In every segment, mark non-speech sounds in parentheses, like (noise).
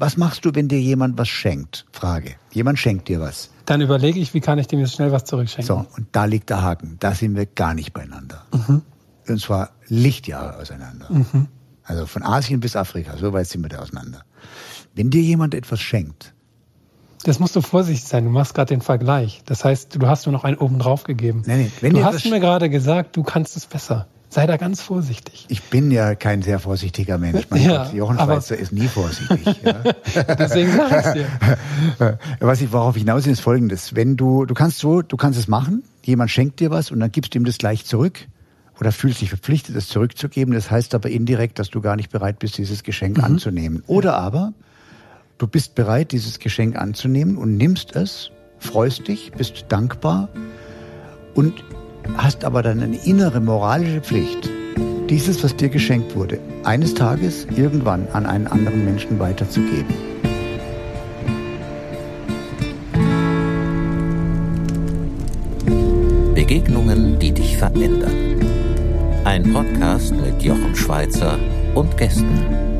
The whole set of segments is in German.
Was machst du, wenn dir jemand was schenkt? Frage. Jemand schenkt dir was. Dann überlege ich, wie kann ich dem jetzt schnell was zurückschenken. So, und da liegt der Haken. Da sind wir gar nicht beieinander. Mhm. Und zwar Lichtjahre auseinander. Mhm. Also von Asien bis Afrika, so weit sind wir da auseinander. Wenn dir jemand etwas schenkt. Das musst du vorsichtig sein, du machst gerade den Vergleich. Das heißt, du hast nur noch einen oben drauf gegeben. Nee, nee, wenn du hast mir gerade gesagt, du kannst es besser. Sei da ganz vorsichtig. Ich bin ja kein sehr vorsichtiger Mensch. Mein ja, Gott, Jochen Schweizer ist nie vorsichtig. (laughs) ja. Deswegen sag ich dir. (laughs) Was ich, worauf ich hinaus will, ist folgendes. Wenn du, du kannst so, du kannst es machen, jemand schenkt dir was und dann gibst du ihm das gleich zurück oder fühlst dich verpflichtet, es zurückzugeben. Das heißt aber indirekt, dass du gar nicht bereit bist, dieses Geschenk mhm. anzunehmen. Oder aber du bist bereit, dieses Geschenk anzunehmen und nimmst es, freust dich, bist dankbar und hast aber dann eine innere moralische Pflicht, dieses, was dir geschenkt wurde, eines Tages irgendwann an einen anderen Menschen weiterzugeben. Begegnungen, die dich verändern. Ein Podcast mit Jochen Schweizer und Gästen.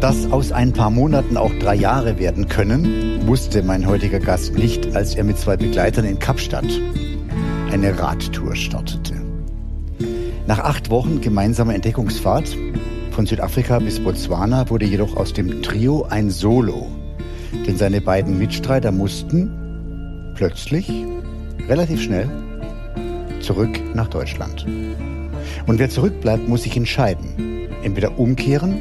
Dass aus ein paar Monaten auch drei Jahre werden können, wusste mein heutiger Gast nicht, als er mit zwei Begleitern in Kapstadt eine Radtour startete. Nach acht Wochen gemeinsamer Entdeckungsfahrt von Südafrika bis Botswana wurde jedoch aus dem Trio ein Solo, denn seine beiden Mitstreiter mussten plötzlich, relativ schnell, zurück nach Deutschland. Und wer zurückbleibt, muss sich entscheiden. Entweder umkehren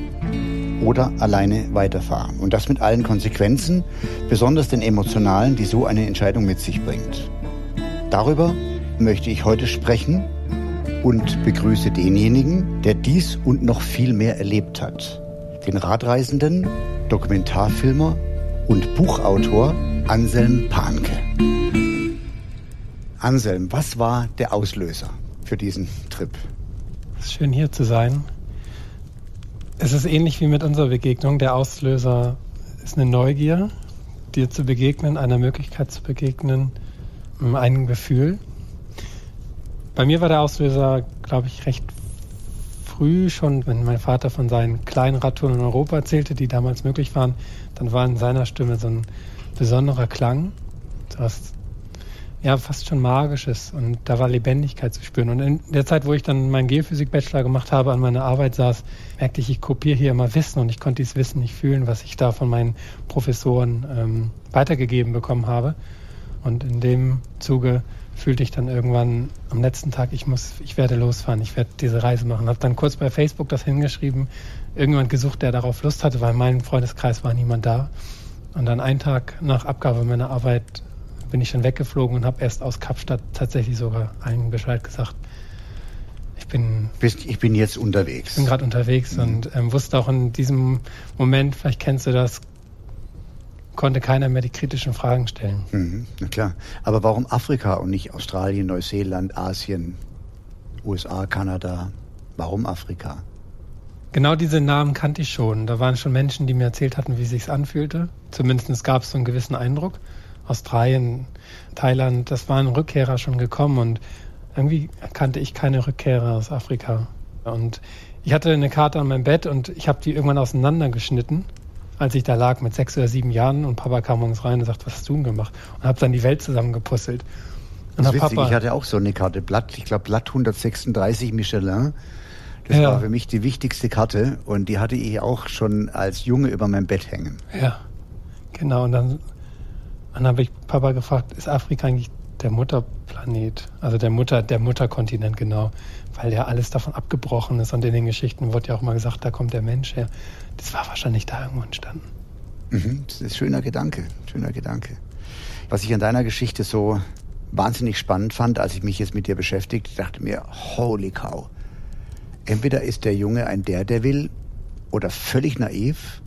oder alleine weiterfahren. Und das mit allen Konsequenzen, besonders den emotionalen, die so eine Entscheidung mit sich bringt. Darüber möchte ich heute sprechen und begrüße denjenigen, der dies und noch viel mehr erlebt hat. Den Radreisenden, Dokumentarfilmer und Buchautor Anselm Panke. Anselm, was war der Auslöser für diesen Trip? Es ist schön hier zu sein. Es ist ähnlich wie mit unserer Begegnung. Der Auslöser ist eine Neugier, dir zu begegnen, einer Möglichkeit zu begegnen, einem Gefühl. Bei mir war der Auslöser, glaube ich, recht früh schon, wenn mein Vater von seinen kleinen Radtouren in Europa erzählte, die damals möglich waren, dann war in seiner Stimme so ein besonderer Klang. Du hast ja, fast schon magisches und da war Lebendigkeit zu spüren. Und in der Zeit, wo ich dann meinen Geophysik-Bachelor gemacht habe, an meiner Arbeit saß, merkte ich, ich kopiere hier immer Wissen und ich konnte dieses Wissen nicht fühlen, was ich da von meinen Professoren ähm, weitergegeben bekommen habe. Und in dem Zuge fühlte ich dann irgendwann am letzten Tag, ich muss, ich werde losfahren, ich werde diese Reise machen. Habe dann kurz bei Facebook das hingeschrieben, irgendjemand gesucht, der darauf Lust hatte, weil in meinem Freundeskreis war niemand da. Und dann einen Tag nach Abgabe meiner Arbeit bin ich dann weggeflogen und habe erst aus Kapstadt tatsächlich sogar einen Bescheid gesagt. Ich bin, Bist, ich bin jetzt unterwegs. Ich bin gerade unterwegs mhm. und ähm, wusste auch in diesem Moment, vielleicht kennst du das, konnte keiner mehr die kritischen Fragen stellen. Mhm, na klar. Aber warum Afrika und nicht Australien, Neuseeland, Asien, USA, Kanada? Warum Afrika? Genau diese Namen kannte ich schon. Da waren schon Menschen, die mir erzählt hatten, wie es sich anfühlte. Zumindest gab es so einen gewissen Eindruck. Australien, Thailand, das waren Rückkehrer schon gekommen und irgendwie kannte ich keine Rückkehrer aus Afrika. Und ich hatte eine Karte an meinem Bett und ich habe die irgendwann auseinandergeschnitten, als ich da lag mit sechs oder sieben Jahren und Papa kam morgens rein und sagte, was hast du denn gemacht? Und habe dann die Welt zusammengepuzzelt. Und das ist witzig, Papa, ich hatte auch so eine Karte, Blatt, ich glaube Blatt 136 Michelin. Das ja. war für mich die wichtigste Karte und die hatte ich auch schon als Junge über meinem Bett hängen. Ja, genau. Und dann dann habe ich Papa gefragt, ist Afrika eigentlich der Mutterplanet, also der Mutter, der Mutterkontinent genau, weil ja alles davon abgebrochen ist und in den Geschichten wurde ja auch mal gesagt, da kommt der Mensch her. Das war wahrscheinlich da irgendwo entstanden. Mhm, das ist ein schöner Gedanke, schöner Gedanke. Was ich an deiner Geschichte so wahnsinnig spannend fand, als ich mich jetzt mit dir beschäftigte, dachte mir, holy cow. Entweder ist der Junge ein der, der will, oder völlig naiv,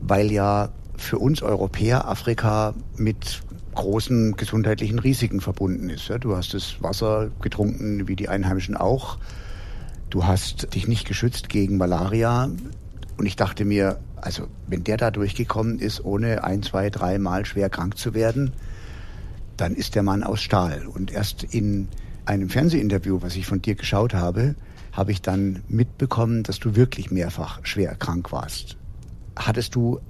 weil ja für uns Europäer Afrika mit großen gesundheitlichen Risiken verbunden ist. Du hast das Wasser getrunken, wie die Einheimischen auch. Du hast dich nicht geschützt gegen Malaria. Und ich dachte mir, also wenn der da durchgekommen ist, ohne ein, zwei, drei Mal schwer krank zu werden, dann ist der Mann aus Stahl. Und erst in einem Fernsehinterview, was ich von dir geschaut habe, habe ich dann mitbekommen, dass du wirklich mehrfach schwer krank warst. Hattest du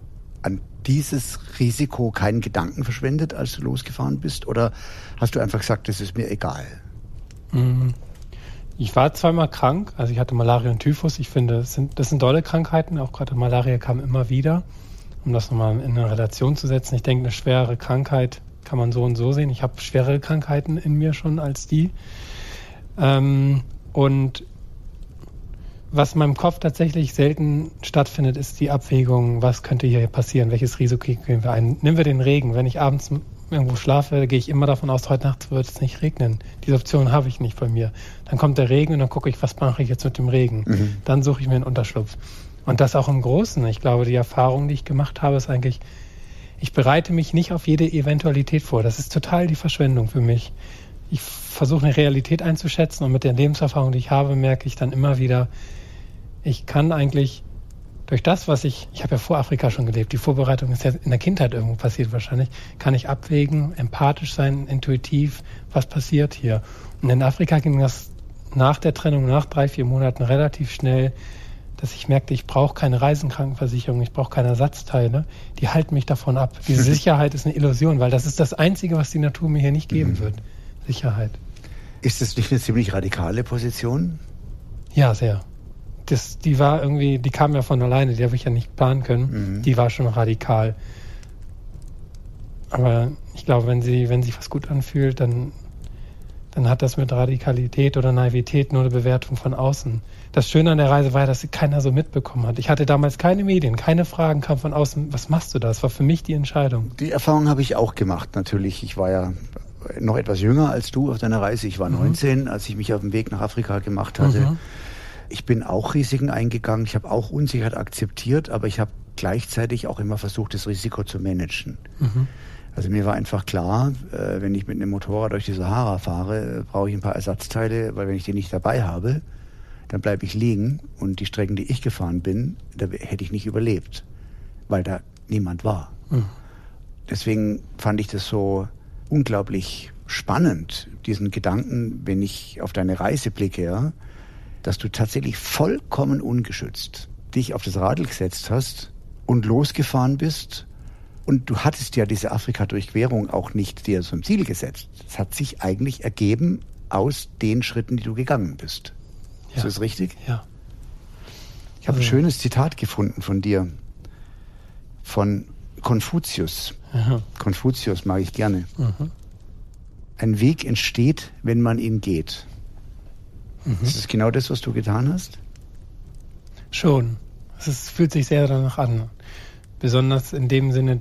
an dieses Risiko keinen Gedanken verschwendet, als du losgefahren bist? Oder hast du einfach gesagt, das ist mir egal? Mhm. Ich war zweimal krank, also ich hatte Malaria und Typhus. Ich finde, das sind, das sind dolle Krankheiten. Auch gerade Malaria kam immer wieder. Um das nochmal in eine Relation zu setzen. Ich denke, eine schwere Krankheit kann man so und so sehen. Ich habe schwere Krankheiten in mir schon als die. Ähm, und was in meinem Kopf tatsächlich selten stattfindet, ist die Abwägung, was könnte hier passieren, welches Risiko gehen wir ein. Nehmen wir den Regen. Wenn ich abends irgendwo schlafe, gehe ich immer davon aus, heute Nacht wird es nicht regnen. Diese Option habe ich nicht bei mir. Dann kommt der Regen und dann gucke ich, was mache ich jetzt mit dem Regen. Mhm. Dann suche ich mir einen Unterschlupf. Und das auch im Großen. Ich glaube, die Erfahrung, die ich gemacht habe, ist eigentlich, ich bereite mich nicht auf jede Eventualität vor. Das ist total die Verschwendung für mich. Ich versuche eine Realität einzuschätzen und mit der Lebenserfahrung, die ich habe, merke ich dann immer wieder, ich kann eigentlich durch das, was ich, ich habe ja vor Afrika schon gelebt, die Vorbereitung ist ja in der Kindheit irgendwo passiert wahrscheinlich, kann ich abwägen, empathisch sein, intuitiv, was passiert hier. Und in Afrika ging das nach der Trennung, nach drei, vier Monaten relativ schnell, dass ich merkte, ich brauche keine Reisenkrankenversicherung, ich brauche keine Ersatzteile, die halten mich davon ab. Diese (laughs) Sicherheit ist eine Illusion, weil das ist das Einzige, was die Natur mir hier nicht geben mhm. wird. Sicherheit. Ist das nicht eine ziemlich radikale Position? Ja, sehr das, die war irgendwie, die kam ja von alleine, die habe ich ja nicht planen können. Mhm. Die war schon radikal. Aber ich glaube, wenn sie, wenn sich was gut anfühlt, dann, dann hat das mit Radikalität oder Naivität nur eine Bewertung von außen. Das Schöne an der Reise war, dass sie keiner so mitbekommen hat. Ich hatte damals keine Medien, keine Fragen kam von außen. Was machst du da? Das war für mich die Entscheidung. Die Erfahrung habe ich auch gemacht, natürlich. Ich war ja noch etwas jünger als du auf deiner Reise. Ich war mhm. 19, als ich mich auf den Weg nach Afrika gemacht hatte. Mhm. Ich bin auch Risiken eingegangen, ich habe auch Unsicherheit akzeptiert, aber ich habe gleichzeitig auch immer versucht, das Risiko zu managen. Mhm. Also mir war einfach klar, äh, wenn ich mit einem Motorrad durch die Sahara fahre, brauche ich ein paar Ersatzteile, weil wenn ich die nicht dabei habe, dann bleibe ich liegen und die Strecken, die ich gefahren bin, da hätte ich nicht überlebt, weil da niemand war. Mhm. Deswegen fand ich das so unglaublich spannend, diesen Gedanken, wenn ich auf deine Reise blicke, ja, dass du tatsächlich vollkommen ungeschützt dich auf das Radl gesetzt hast und losgefahren bist. Und du hattest ja diese Afrika-Durchquerung auch nicht dir zum Ziel gesetzt. Es hat sich eigentlich ergeben aus den Schritten, die du gegangen bist. Ja. Ist das richtig? Ja. Ich habe also. ein schönes Zitat gefunden von dir. Von Konfuzius. Aha. Konfuzius mag ich gerne. Mhm. Ein Weg entsteht, wenn man ihn geht. Mhm. Ist das genau das, was du getan hast? Schon. Es fühlt sich sehr danach an. Besonders in dem Sinne,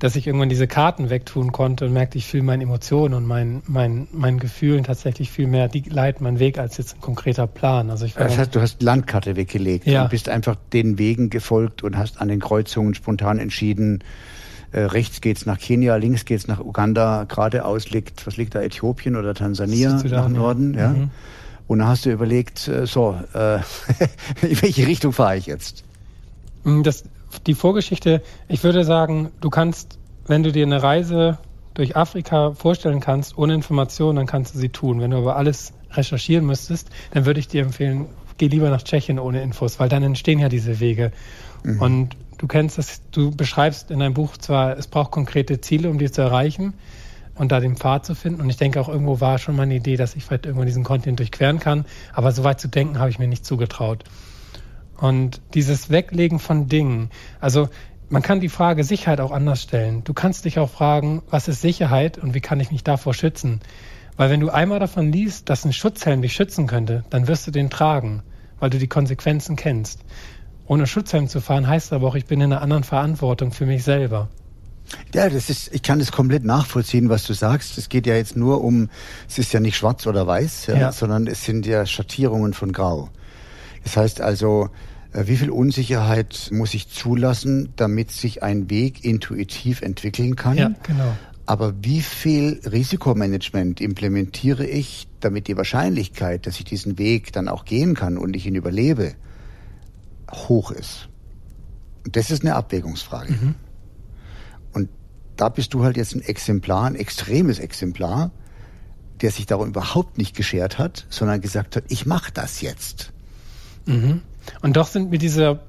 dass ich irgendwann diese Karten wegtun konnte und merkte, ich fühle meine Emotionen und mein, mein, mein Gefühlen tatsächlich viel mehr, die leiten meinen Weg als jetzt ein konkreter Plan. Also ich das heißt, du hast Landkarte weggelegt ja. und bist einfach den Wegen gefolgt und hast an den Kreuzungen spontan entschieden, äh, rechts geht's nach Kenia, links geht's nach Uganda, geradeaus liegt, was liegt da, Äthiopien oder Tansania nach Norden, ja. Mhm. Und dann hast du überlegt, äh, so, äh, (laughs) in welche Richtung fahre ich jetzt? Mm, das, die Vorgeschichte, ich würde sagen, du kannst, wenn du dir eine Reise durch Afrika vorstellen kannst, ohne Informationen, dann kannst du sie tun. Wenn du aber alles recherchieren müsstest, dann würde ich dir empfehlen, geh lieber nach Tschechien ohne Infos, weil dann entstehen ja diese Wege. Mhm. Und du kennst das, du beschreibst in deinem Buch zwar, es braucht konkrete Ziele, um die zu erreichen, und da den Pfad zu finden. Und ich denke auch irgendwo war schon meine Idee, dass ich vielleicht irgendwo diesen Kontinent durchqueren kann. Aber so weit zu denken, habe ich mir nicht zugetraut. Und dieses Weglegen von Dingen, also man kann die Frage Sicherheit auch anders stellen. Du kannst dich auch fragen, was ist Sicherheit und wie kann ich mich davor schützen? Weil wenn du einmal davon liest, dass ein Schutzhelm dich schützen könnte, dann wirst du den tragen, weil du die Konsequenzen kennst. Ohne Schutzhelm zu fahren heißt aber auch, ich bin in einer anderen Verantwortung für mich selber. Ja, das ist, ich kann das komplett nachvollziehen, was du sagst. Es geht ja jetzt nur um, es ist ja nicht schwarz oder weiß, ja, ja. sondern es sind ja Schattierungen von Grau. Das heißt also, äh, wie viel Unsicherheit muss ich zulassen, damit sich ein Weg intuitiv entwickeln kann? Ja, genau. Aber wie viel Risikomanagement implementiere ich, damit die Wahrscheinlichkeit, dass ich diesen Weg dann auch gehen kann und ich ihn überlebe, hoch ist? Das ist eine Abwägungsfrage. Mhm da bist du halt jetzt ein Exemplar, ein extremes Exemplar, der sich darum überhaupt nicht geschert hat, sondern gesagt hat, ich mache das jetzt. Mhm. Und doch sind mir diese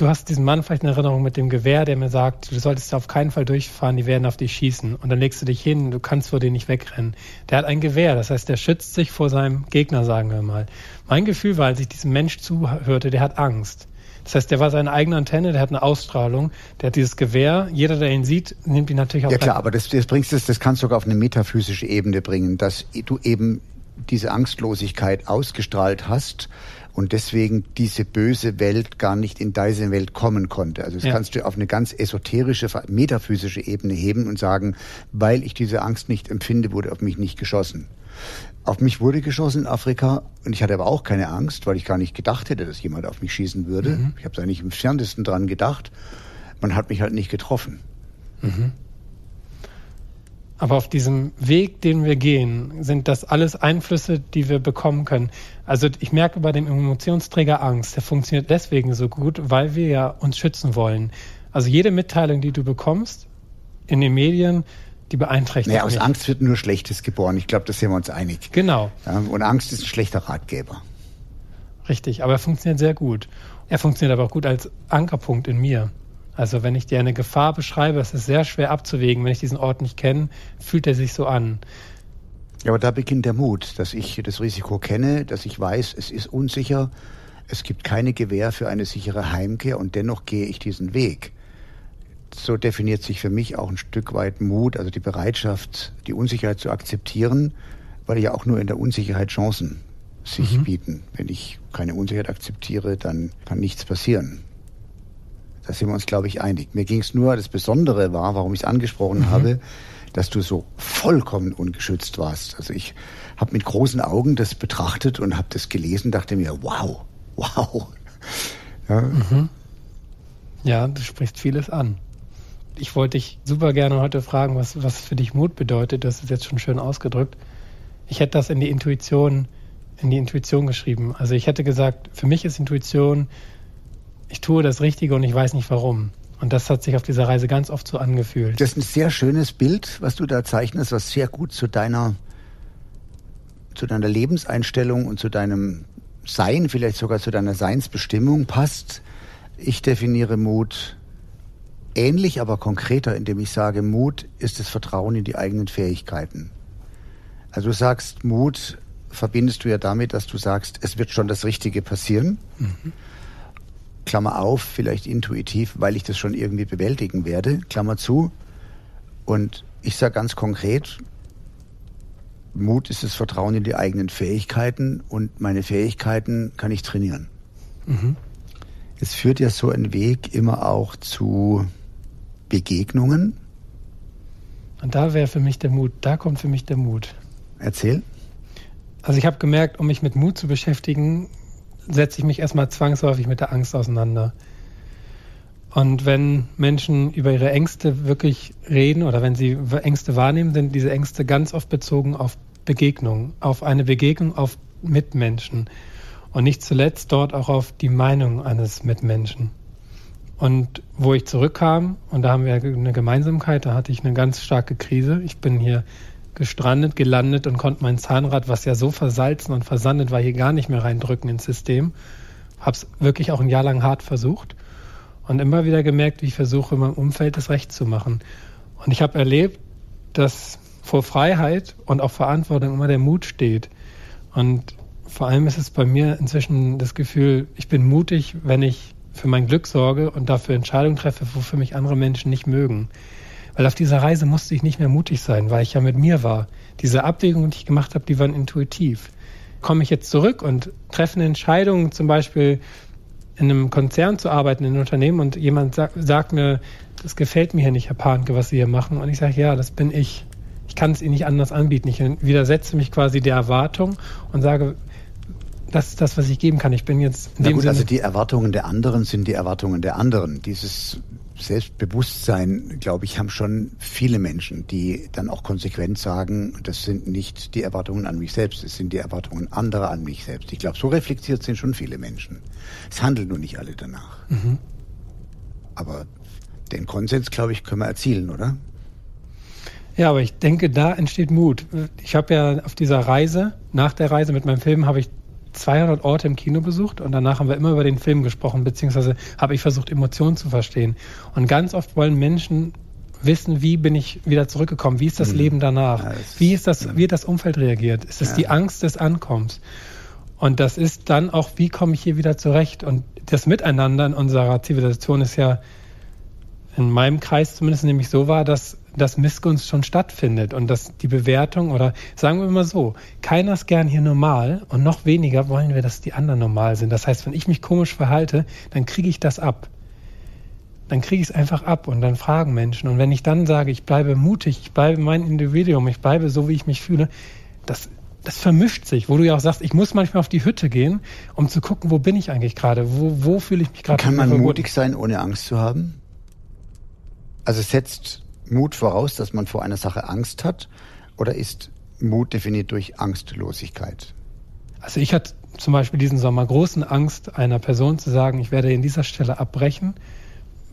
du hast diesen Mann vielleicht in Erinnerung mit dem Gewehr, der mir sagt, du solltest auf keinen Fall durchfahren, die werden auf dich schießen. Und dann legst du dich hin, du kannst vor denen nicht wegrennen. Der hat ein Gewehr, das heißt, der schützt sich vor seinem Gegner, sagen wir mal. Mein Gefühl war, als ich diesem Mensch zuhörte, der hat Angst. Das heißt, der war seine eigene Antenne, der hat eine Ausstrahlung, der hat dieses Gewehr. Jeder, der ihn sieht, nimmt ihn natürlich auch. Ja klar, aber das, das bringst das, das kannst du sogar auf eine metaphysische Ebene bringen, dass du eben diese Angstlosigkeit ausgestrahlt hast und deswegen diese böse Welt gar nicht in deine Welt kommen konnte. Also das ja. kannst du auf eine ganz esoterische, metaphysische Ebene heben und sagen, weil ich diese Angst nicht empfinde, wurde auf mich nicht geschossen. Auf mich wurde geschossen in Afrika und ich hatte aber auch keine Angst, weil ich gar nicht gedacht hätte, dass jemand auf mich schießen würde. Mhm. Ich habe da nicht im fernsten dran gedacht. Man hat mich halt nicht getroffen. Mhm. Aber auf diesem Weg, den wir gehen, sind das alles Einflüsse, die wir bekommen können. Also ich merke bei dem Emotionsträger Angst, der funktioniert deswegen so gut, weil wir ja uns schützen wollen. Also jede Mitteilung, die du bekommst in den Medien, die beeinträchtigt naja, aus mich. Angst wird nur Schlechtes geboren. Ich glaube, da sind wir uns einig. Genau. Und Angst ist ein schlechter Ratgeber. Richtig, aber er funktioniert sehr gut. Er funktioniert aber auch gut als Ankerpunkt in mir. Also wenn ich dir eine Gefahr beschreibe, es ist sehr schwer abzuwägen. Wenn ich diesen Ort nicht kenne, fühlt er sich so an. Ja, aber da beginnt der Mut, dass ich das Risiko kenne, dass ich weiß, es ist unsicher, es gibt keine Gewähr für eine sichere Heimkehr und dennoch gehe ich diesen Weg. So definiert sich für mich auch ein Stück weit Mut, also die Bereitschaft, die Unsicherheit zu akzeptieren, weil ja auch nur in der Unsicherheit Chancen sich mhm. bieten. Wenn ich keine Unsicherheit akzeptiere, dann kann nichts passieren. Da sind wir uns, glaube ich, einig. Mir ging es nur, das Besondere war, warum ich es angesprochen mhm. habe, dass du so vollkommen ungeschützt warst. Also ich habe mit großen Augen das betrachtet und habe das gelesen, dachte mir, wow, wow. (laughs) Ja. Mhm. ja, du sprichst vieles an. Ich wollte dich super gerne heute fragen, was, was für dich Mut bedeutet. Das ist jetzt schon schön ausgedrückt. Ich hätte das in die Intuition, in die Intuition geschrieben. Also ich hätte gesagt, für mich ist Intuition ich tue das Richtige und ich weiß nicht warum. Und das hat sich auf dieser Reise ganz oft so angefühlt. Das ist ein sehr schönes Bild, was du da zeichnest, was sehr gut zu deiner, zu deiner Lebenseinstellung und zu deinem Sein, vielleicht sogar zu deiner Seinsbestimmung passt. Ich definiere Mut ähnlich, aber konkreter, indem ich sage, Mut ist das Vertrauen in die eigenen Fähigkeiten. Also du sagst, Mut verbindest du ja damit, dass du sagst, es wird schon das Richtige passieren. Mhm. Klammer auf, vielleicht intuitiv, weil ich das schon irgendwie bewältigen werde, Klammer zu. Und ich sage ganz konkret, Mut ist das Vertrauen in die eigenen Fähigkeiten und meine Fähigkeiten kann ich trainieren. Mhm. Es führt ja so ein Weg immer auch zu Begegnungen. Und da wäre für mich der Mut, da kommt für mich der Mut. Erzähl. Also ich habe gemerkt, um mich mit Mut zu beschäftigen, setze ich mich erstmal zwangsläufig mit der Angst auseinander. Und wenn Menschen über ihre Ängste wirklich reden oder wenn sie Ängste wahrnehmen, sind diese Ängste ganz oft bezogen auf Begegnung, auf eine Begegnung auf Mitmenschen und nicht zuletzt dort auch auf die Meinung eines Mitmenschen. Und wo ich zurückkam, und da haben wir eine Gemeinsamkeit, da hatte ich eine ganz starke Krise. Ich bin hier gestrandet, gelandet und konnte mein Zahnrad, was ja so versalzen und versandet war, hier gar nicht mehr reindrücken ins System. Hab's wirklich auch ein Jahr lang hart versucht und immer wieder gemerkt, wie ich versuche, in meinem Umfeld das Recht zu machen. Und ich habe erlebt, dass vor Freiheit und auch Verantwortung immer der Mut steht. Und vor allem ist es bei mir inzwischen das Gefühl, ich bin mutig, wenn ich für mein Glück sorge und dafür Entscheidungen treffe, wofür mich andere Menschen nicht mögen. Weil auf dieser Reise musste ich nicht mehr mutig sein, weil ich ja mit mir war. Diese Abwägungen, die ich gemacht habe, die waren intuitiv. Komme ich jetzt zurück und treffe eine Entscheidung, zum Beispiel in einem Konzern zu arbeiten, in einem Unternehmen und jemand sagt, sagt mir, das gefällt mir hier nicht, Herr Panke, was Sie hier machen. Und ich sage, ja, das bin ich. Ich kann es Ihnen nicht anders anbieten. Ich widersetze mich quasi der Erwartung und sage, das ist das, was ich geben kann. Ich bin jetzt. Na gut, Sinne also die Erwartungen der anderen sind die Erwartungen der anderen. Dieses Selbstbewusstsein, glaube ich, haben schon viele Menschen, die dann auch konsequent sagen, das sind nicht die Erwartungen an mich selbst, es sind die Erwartungen anderer an mich selbst. Ich glaube, so reflektiert sind schon viele Menschen. Es handeln nur nicht alle danach. Mhm. Aber den Konsens, glaube ich, können wir erzielen, oder? Ja, aber ich denke, da entsteht Mut. Ich habe ja auf dieser Reise, nach der Reise mit meinem Film, habe ich 200 Orte im Kino besucht und danach haben wir immer über den Film gesprochen, beziehungsweise habe ich versucht, Emotionen zu verstehen. Und ganz oft wollen Menschen wissen, wie bin ich wieder zurückgekommen, wie ist das mhm. Leben danach, ja, das wie ist das, ja. wie hat das Umfeld reagiert, ist es ja. die Angst des Ankommens? Und das ist dann auch, wie komme ich hier wieder zurecht? Und das Miteinander in unserer Zivilisation ist ja in meinem Kreis zumindest nämlich so war, dass, dass Missgunst schon stattfindet und dass die Bewertung oder sagen wir mal so, keiner ist gern hier normal und noch weniger wollen wir, dass die anderen normal sind. Das heißt, wenn ich mich komisch verhalte, dann kriege ich das ab. Dann kriege ich es einfach ab und dann fragen Menschen. Und wenn ich dann sage, ich bleibe mutig, ich bleibe mein Individuum, ich bleibe so, wie ich mich fühle, das, das vermischt sich, wo du ja auch sagst, ich muss manchmal auf die Hütte gehen, um zu gucken, wo bin ich eigentlich gerade, wo, wo fühle ich mich gerade. Kann man mutig sein, ohne Angst zu haben? Also setzt Mut voraus, dass man vor einer Sache Angst hat oder ist Mut definiert durch Angstlosigkeit? Also ich hatte zum Beispiel diesen Sommer großen Angst, einer Person zu sagen, ich werde in dieser Stelle abbrechen.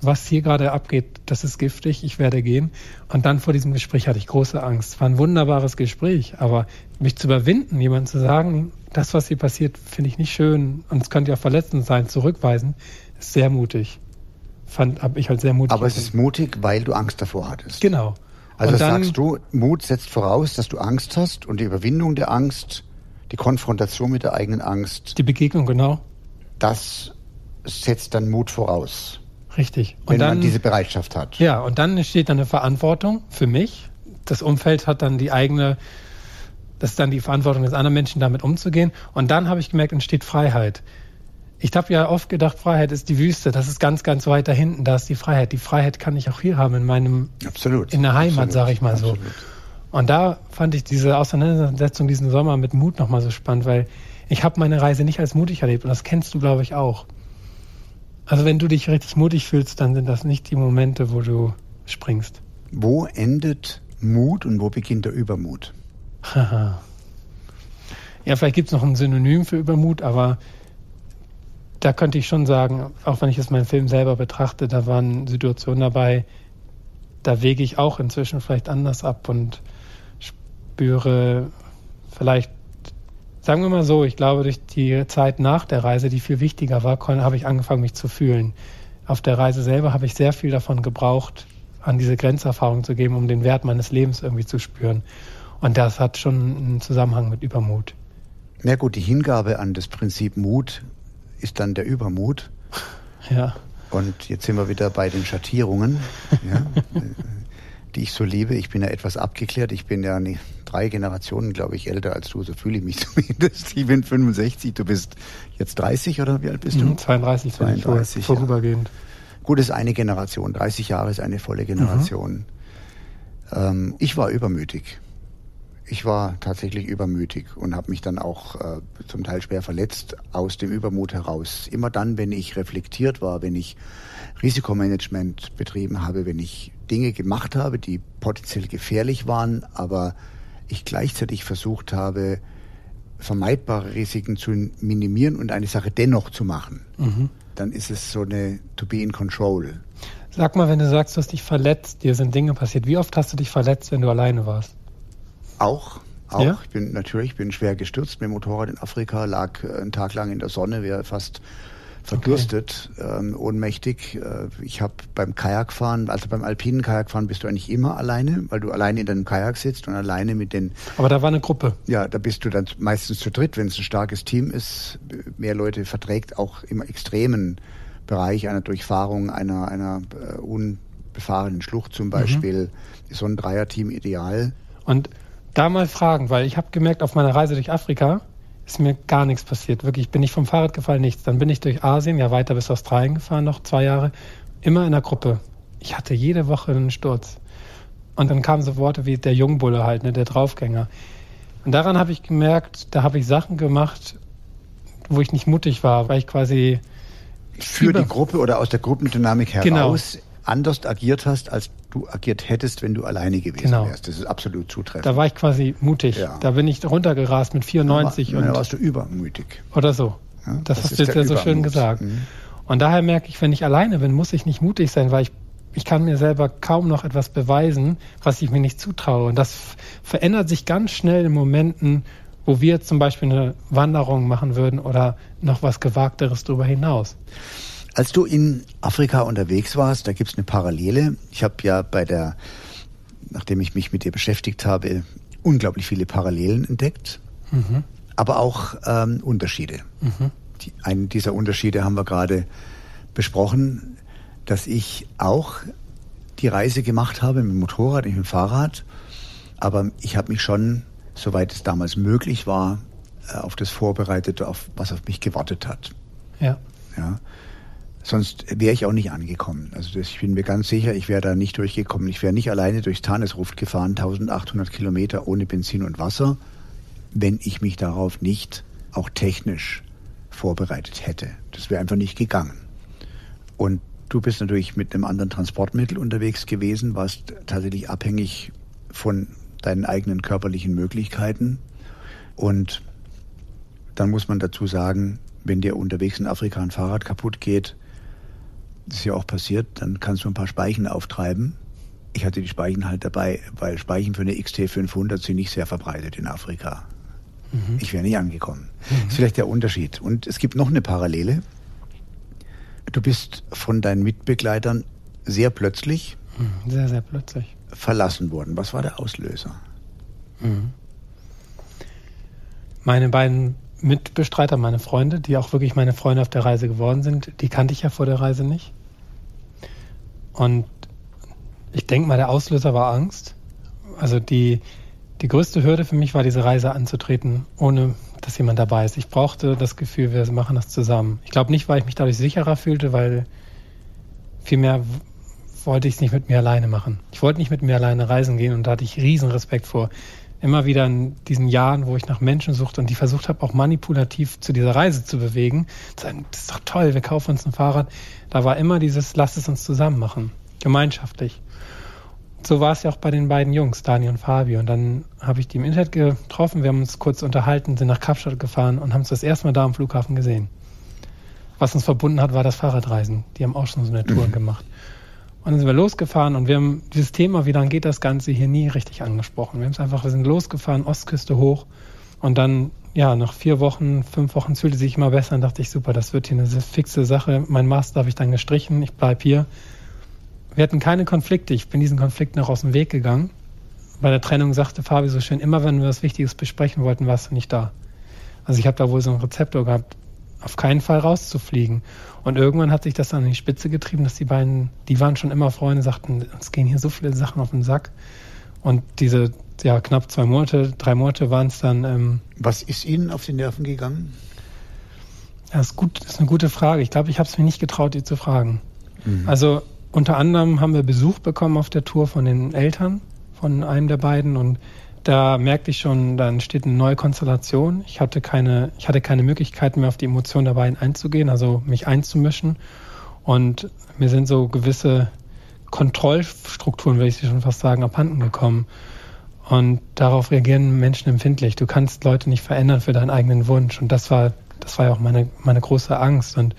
Was hier gerade abgeht, das ist giftig, ich werde gehen. Und dann vor diesem Gespräch hatte ich große Angst. War ein wunderbares Gespräch, aber mich zu überwinden, jemandem zu sagen, das, was hier passiert, finde ich nicht schön und es könnte ja verletzend sein, zurückweisen, ist sehr mutig fand, habe ich halt sehr mutig. Aber es ist mutig, weil du Angst davor hattest. Genau. Also dann, sagst du, Mut setzt voraus, dass du Angst hast und die Überwindung der Angst, die Konfrontation mit der eigenen Angst. Die Begegnung, genau. Das setzt dann Mut voraus. Richtig. Und wenn dann, man diese Bereitschaft hat. Ja, und dann steht dann eine Verantwortung für mich. Das Umfeld hat dann die eigene, das ist dann die Verantwortung des anderen Menschen, damit umzugehen. Und dann habe ich gemerkt, entsteht Freiheit. Ich habe ja oft gedacht, Freiheit ist die Wüste. Das ist ganz, ganz weit da hinten. Da ist die Freiheit. Die Freiheit kann ich auch hier haben in meinem, absolut, in der Heimat, sage ich mal absolut. so. Und da fand ich diese Auseinandersetzung diesen Sommer mit Mut nochmal so spannend, weil ich habe meine Reise nicht als mutig erlebt und das kennst du, glaube ich, auch. Also wenn du dich richtig mutig fühlst, dann sind das nicht die Momente, wo du springst. Wo endet Mut und wo beginnt der Übermut? (laughs) ja, vielleicht gibt es noch ein Synonym für Übermut, aber da könnte ich schon sagen, auch wenn ich jetzt meinen Film selber betrachte, da waren Situationen dabei, da wege ich auch inzwischen vielleicht anders ab und spüre vielleicht, sagen wir mal so, ich glaube, durch die Zeit nach der Reise, die viel wichtiger war, habe ich angefangen, mich zu fühlen. Auf der Reise selber habe ich sehr viel davon gebraucht, an diese Grenzerfahrung zu geben, um den Wert meines Lebens irgendwie zu spüren. Und das hat schon einen Zusammenhang mit Übermut. Na gut, die Hingabe an das Prinzip Mut ist dann der Übermut. Ja. Und jetzt sind wir wieder bei den Schattierungen, ja, (laughs) die ich so liebe. Ich bin ja etwas abgeklärt. Ich bin ja nicht, drei Generationen, glaube ich, älter als du. So fühle ich mich (laughs) zumindest. Ich bin 65. Du bist jetzt 30 oder wie alt bist du? 32, 32 vor, vorübergehend. Ja. Gut, ist eine Generation. 30 Jahre ist eine volle Generation. Mhm. Ähm, ich war übermütig. Ich war tatsächlich übermütig und habe mich dann auch äh, zum Teil schwer verletzt aus dem Übermut heraus. Immer dann, wenn ich reflektiert war, wenn ich Risikomanagement betrieben habe, wenn ich Dinge gemacht habe, die potenziell gefährlich waren, aber ich gleichzeitig versucht habe, vermeidbare Risiken zu minimieren und eine Sache dennoch zu machen, mhm. dann ist es so eine to be in control. Sag mal, wenn du sagst, du hast dich verletzt, dir sind Dinge passiert, wie oft hast du dich verletzt, wenn du alleine warst? Auch. Auch. Ja? Ich bin natürlich, bin schwer gestürzt mit dem Motorrad in Afrika, lag äh, einen Tag lang in der Sonne, wäre fast verdürstet, okay. ähm, ohnmächtig. Äh, ich habe beim Kajakfahren, also beim alpinen Kajakfahren bist du eigentlich immer alleine, weil du alleine in deinem Kajak sitzt und alleine mit den. Aber da war eine Gruppe. Ja, da bist du dann meistens zu dritt, wenn es ein starkes Team ist. Mehr Leute verträgt auch im extremen Bereich einer Durchfahrung einer einer äh, unbefahrenen Schlucht zum mhm. Beispiel mhm. ist so ein Dreierteam ideal. Und da mal fragen, weil ich habe gemerkt, auf meiner Reise durch Afrika ist mir gar nichts passiert. Wirklich, bin ich vom Fahrrad gefallen, nichts. Dann bin ich durch Asien, ja weiter bis Australien gefahren, noch zwei Jahre, immer in der Gruppe. Ich hatte jede Woche einen Sturz. Und dann kamen so Worte wie der Jungbulle halt, ne, der Draufgänger. Und daran habe ich gemerkt, da habe ich Sachen gemacht, wo ich nicht mutig war, weil ich quasi für die Gruppe oder aus der Gruppendynamik genau. heraus genau. anders agiert hast, als du agiert hättest, wenn du alleine gewesen genau. wärst. Das ist absolut zutreffend. Da war ich quasi mutig. Ja. Da bin ich runtergerast mit 94. Da, war, und da warst du übermütig. Oder so. Ja, das, das hast du jetzt ja so schön gesagt. Mhm. Und daher merke ich, wenn ich alleine bin, muss ich nicht mutig sein, weil ich ich kann mir selber kaum noch etwas beweisen, was ich mir nicht zutraue. Und das verändert sich ganz schnell in Momenten, wo wir zum Beispiel eine Wanderung machen würden oder noch was Gewagteres darüber hinaus. Als du in Afrika unterwegs warst, da gibt es eine Parallele. Ich habe ja bei der, nachdem ich mich mit dir beschäftigt habe, unglaublich viele Parallelen entdeckt, mhm. aber auch ähm, Unterschiede. Mhm. Die, einen dieser Unterschiede haben wir gerade besprochen, dass ich auch die Reise gemacht habe mit dem Motorrad, nicht mit dem Fahrrad, aber ich habe mich schon soweit es damals möglich war, äh, auf das vorbereitet, auf was auf mich gewartet hat. Ja. Ja. Sonst wäre ich auch nicht angekommen. Also das, ich bin mir ganz sicher, ich wäre da nicht durchgekommen. Ich wäre nicht alleine durchs Tanesruft gefahren, 1800 Kilometer ohne Benzin und Wasser, wenn ich mich darauf nicht auch technisch vorbereitet hätte. Das wäre einfach nicht gegangen. Und du bist natürlich mit einem anderen Transportmittel unterwegs gewesen, warst tatsächlich abhängig von deinen eigenen körperlichen Möglichkeiten. Und dann muss man dazu sagen, wenn dir unterwegs in Afrika ein Fahrrad kaputt geht, das ist ja auch passiert, dann kannst du ein paar Speichen auftreiben. Ich hatte die Speichen halt dabei, weil Speichen für eine XT500 sind nicht sehr verbreitet in Afrika. Mhm. Ich wäre nicht angekommen. Mhm. Das ist vielleicht der Unterschied. Und es gibt noch eine Parallele. Du bist von deinen Mitbegleitern sehr plötzlich. Mhm. Sehr, sehr plötzlich verlassen wurden. Was war der Auslöser? Mhm. Meine beiden Mitbestreiter, meine Freunde, die auch wirklich meine Freunde auf der Reise geworden sind, die kannte ich ja vor der Reise nicht. Und ich denke mal, der Auslöser war Angst. Also die, die größte Hürde für mich war, diese Reise anzutreten, ohne dass jemand dabei ist. Ich brauchte das Gefühl, wir machen das zusammen. Ich glaube nicht, weil ich mich dadurch sicherer fühlte, weil vielmehr wollte ich es nicht mit mir alleine machen. Ich wollte nicht mit mir alleine reisen gehen und da hatte ich riesen Respekt vor. Immer wieder in diesen Jahren, wo ich nach Menschen suchte und die versucht habe, auch manipulativ zu dieser Reise zu bewegen, zu sagen, das ist doch toll, wir kaufen uns ein Fahrrad. Da war immer dieses, lass es uns zusammen machen, gemeinschaftlich. So war es ja auch bei den beiden Jungs, Dani und Fabio. Und dann habe ich die im Internet getroffen, wir haben uns kurz unterhalten, sind nach Kapstadt gefahren und haben uns das erste Mal da am Flughafen gesehen. Was uns verbunden hat, war das Fahrradreisen. Die haben auch schon so eine Tour mhm. gemacht. Und dann sind wir losgefahren und wir haben dieses Thema, wie lange geht das Ganze, hier nie richtig angesprochen. Wir haben es einfach, wir sind losgefahren, Ostküste hoch und dann, ja, nach vier Wochen, fünf Wochen fühlte sich immer besser und dachte ich, super, das wird hier eine fixe Sache. Mein Master habe ich dann gestrichen, ich bleibe hier. Wir hatten keine Konflikte, ich bin diesen Konflikt noch aus dem Weg gegangen. Bei der Trennung sagte Fabi so schön, immer wenn wir was Wichtiges besprechen wollten, warst du nicht da. Also ich habe da wohl so einen Rezeptor gehabt, auf keinen Fall rauszufliegen. Und irgendwann hat sich das dann in die Spitze getrieben, dass die beiden, die waren schon immer Freunde, sagten, uns gehen hier so viele Sachen auf den Sack. Und diese, ja, knapp zwei Monate, drei Monate waren es dann. Ähm, Was ist Ihnen auf die Nerven gegangen? Ja, ist gut, ist eine gute Frage. Ich glaube, ich habe es mir nicht getraut, die zu fragen. Mhm. Also unter anderem haben wir Besuch bekommen auf der Tour von den Eltern von einem der beiden und da merkte ich schon, da entsteht eine neue Konstellation. Ich hatte keine, ich hatte keine Möglichkeit mehr auf die Emotionen dabei einzugehen, also mich einzumischen. Und mir sind so gewisse Kontrollstrukturen, würde ich schon fast sagen, abhanden gekommen. Und darauf reagieren Menschen empfindlich. Du kannst Leute nicht verändern für deinen eigenen Wunsch. Und das war, das war ja auch meine, meine große Angst. Und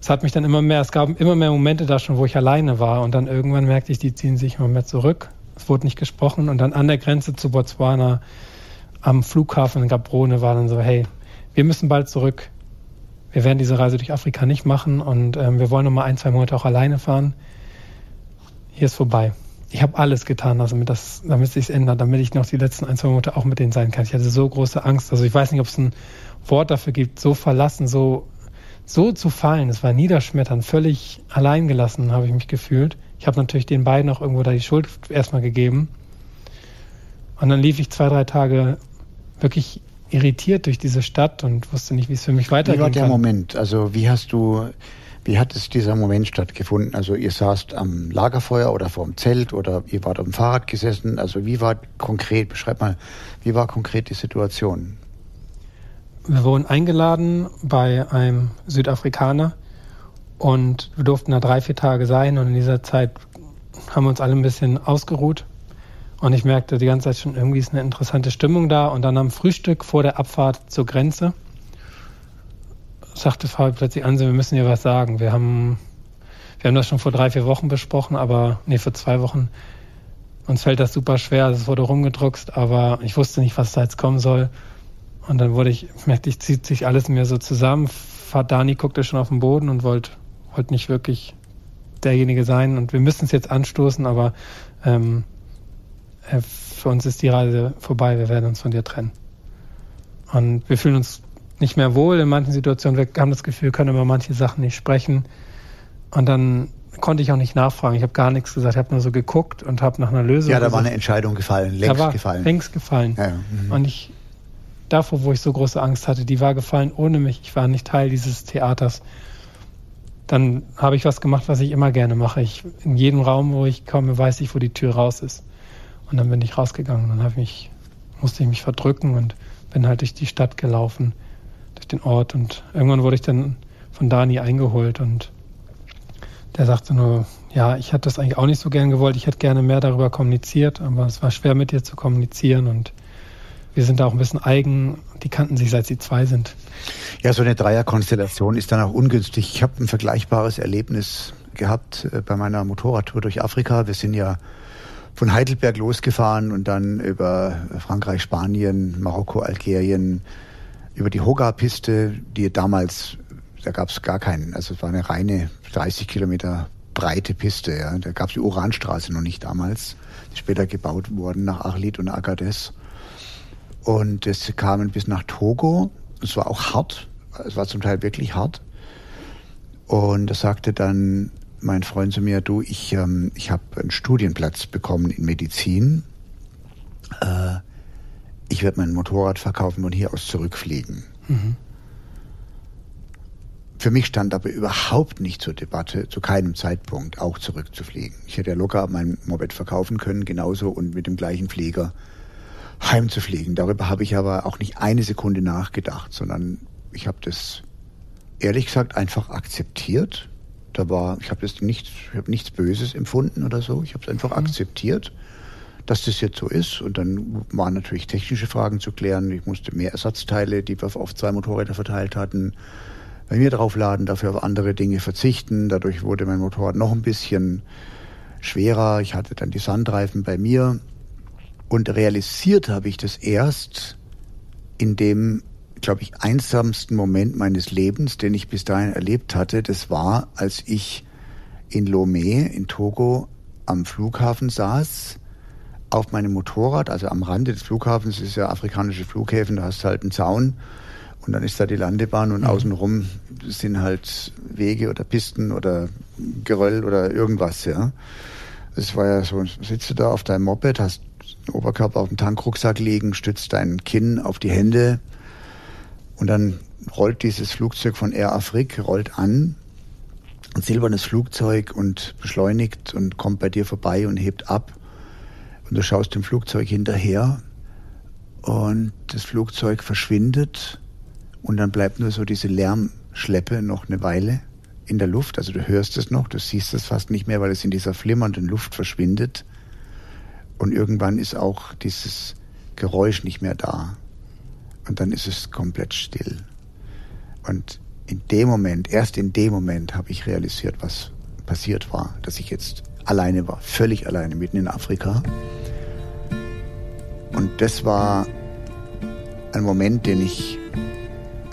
es hat mich dann immer mehr, es gab immer mehr Momente da schon, wo ich alleine war. Und dann irgendwann merkte ich, die ziehen sich immer mehr zurück. Es wurde nicht gesprochen und dann an der Grenze zu Botswana am Flughafen in Gabrone war dann so, hey, wir müssen bald zurück. Wir werden diese Reise durch Afrika nicht machen und ähm, wir wollen noch mal ein, zwei Monate auch alleine fahren. Hier ist vorbei. Ich habe alles getan, also damit das, damit sich ändert, damit ich noch die letzten ein, zwei Monate auch mit denen sein kann. Ich hatte so große Angst. Also ich weiß nicht, ob es ein Wort dafür gibt, so verlassen, so, so zu fallen. Es war niederschmetternd, völlig alleingelassen habe ich mich gefühlt. Ich habe natürlich den beiden auch irgendwo da die Schuld erstmal gegeben. Und dann lief ich zwei, drei Tage wirklich irritiert durch diese Stadt und wusste nicht, wie es für mich weitergeht. Wie war der kann. Moment? Also wie hast du, wie hat es dieser Moment stattgefunden? Also ihr saßt am Lagerfeuer oder vor dem Zelt oder ihr wart dem Fahrrad gesessen. Also wie war konkret, beschreib mal, wie war konkret die Situation? Wir wurden eingeladen bei einem Südafrikaner, und wir durften da drei, vier Tage sein und in dieser Zeit haben wir uns alle ein bisschen ausgeruht. Und ich merkte die ganze Zeit schon, irgendwie ist eine interessante Stimmung da. Und dann am Frühstück vor der Abfahrt zur Grenze sagte Fabi plötzlich an, wir müssen dir was sagen. Wir haben, wir haben das schon vor drei, vier Wochen besprochen, aber nee, vor zwei Wochen. Uns fällt das super schwer. Also es wurde rumgedruckst, aber ich wusste nicht, was da jetzt kommen soll. Und dann wurde ich, merkte ich, zieht sich alles mir so zusammen. Dani guckte schon auf den Boden und wollte wollt nicht wirklich derjenige sein. Und wir müssen es jetzt anstoßen, aber ähm, äh, für uns ist die Reise vorbei. Wir werden uns von dir trennen. Und wir fühlen uns nicht mehr wohl in manchen Situationen. Wir haben das Gefühl, wir können über manche Sachen nicht sprechen. Und dann konnte ich auch nicht nachfragen. Ich habe gar nichts gesagt. Ich habe nur so geguckt und habe nach einer Lösung. Ja, da war eine Entscheidung gefallen, längst da war gefallen. Längst gefallen. Ja, mhm. Und ich davor, wo ich so große Angst hatte, die war gefallen ohne mich. Ich war nicht Teil dieses Theaters. Dann habe ich was gemacht, was ich immer gerne mache. Ich, in jedem Raum, wo ich komme, weiß ich, wo die Tür raus ist. Und dann bin ich rausgegangen. Dann ich mich, musste ich mich verdrücken und bin halt durch die Stadt gelaufen, durch den Ort. Und irgendwann wurde ich dann von Dani eingeholt und der sagte nur, ja, ich hätte das eigentlich auch nicht so gern gewollt. Ich hätte gerne mehr darüber kommuniziert, aber es war schwer mit dir zu kommunizieren und wir sind da auch ein bisschen eigen. Die kannten sich, seit sie zwei sind. Ja, so eine Dreierkonstellation ist dann auch ungünstig. Ich habe ein vergleichbares Erlebnis gehabt äh, bei meiner Motorradtour durch Afrika. Wir sind ja von Heidelberg losgefahren und dann über Frankreich, Spanien, Marokko, Algerien, über die Hoga-Piste, die damals, da gab es gar keinen, also es war eine reine 30 Kilometer breite Piste. Ja. Da gab es die Uranstraße noch nicht damals, die später gebaut wurden nach Arlit und Agadez. Und es kamen bis nach Togo. Es war auch hart. Es war zum Teil wirklich hart. Und da sagte dann mein Freund zu mir, du, ich, ähm, ich habe einen Studienplatz bekommen in Medizin. Äh, ich werde mein Motorrad verkaufen und hier aus zurückfliegen. Mhm. Für mich stand aber überhaupt nicht zur Debatte, zu keinem Zeitpunkt auch zurückzufliegen. Ich hätte ja locker mein Moped verkaufen können, genauso und mit dem gleichen Flieger heimzufliegen. Darüber habe ich aber auch nicht eine Sekunde nachgedacht, sondern ich habe das ehrlich gesagt einfach akzeptiert. Da war, ich habe jetzt nichts, ich habe nichts Böses empfunden oder so. Ich habe es einfach mhm. akzeptiert, dass das jetzt so ist. Und dann waren natürlich technische Fragen zu klären. Ich musste mehr Ersatzteile, die wir auf zwei Motorräder verteilt hatten, bei mir draufladen, dafür auf andere Dinge verzichten. Dadurch wurde mein Motorrad noch ein bisschen schwerer. Ich hatte dann die Sandreifen bei mir und realisiert habe ich das erst in dem, glaube ich, einsamsten Moment meines Lebens, den ich bis dahin erlebt hatte. Das war, als ich in Lomé in Togo am Flughafen saß, auf meinem Motorrad, also am Rande des Flughafens, das ist ja afrikanische Flughäfen, da hast du halt einen Zaun und dann ist da die Landebahn und mhm. außenrum sind halt Wege oder Pisten oder Geröll oder irgendwas, ja. Es war ja so, sitzt du da auf deinem Moped, hast Oberkörper auf dem Tankrucksack liegen, stützt dein Kinn auf die Hände und dann rollt dieses Flugzeug von Air Afrique, rollt an, ein silbernes Flugzeug und beschleunigt und kommt bei dir vorbei und hebt ab. Und du schaust dem Flugzeug hinterher und das Flugzeug verschwindet und dann bleibt nur so diese Lärmschleppe noch eine Weile in der Luft. Also du hörst es noch, du siehst es fast nicht mehr, weil es in dieser flimmernden Luft verschwindet. Und irgendwann ist auch dieses Geräusch nicht mehr da. Und dann ist es komplett still. Und in dem Moment, erst in dem Moment habe ich realisiert, was passiert war, dass ich jetzt alleine war, völlig alleine, mitten in Afrika. Und das war ein Moment, den ich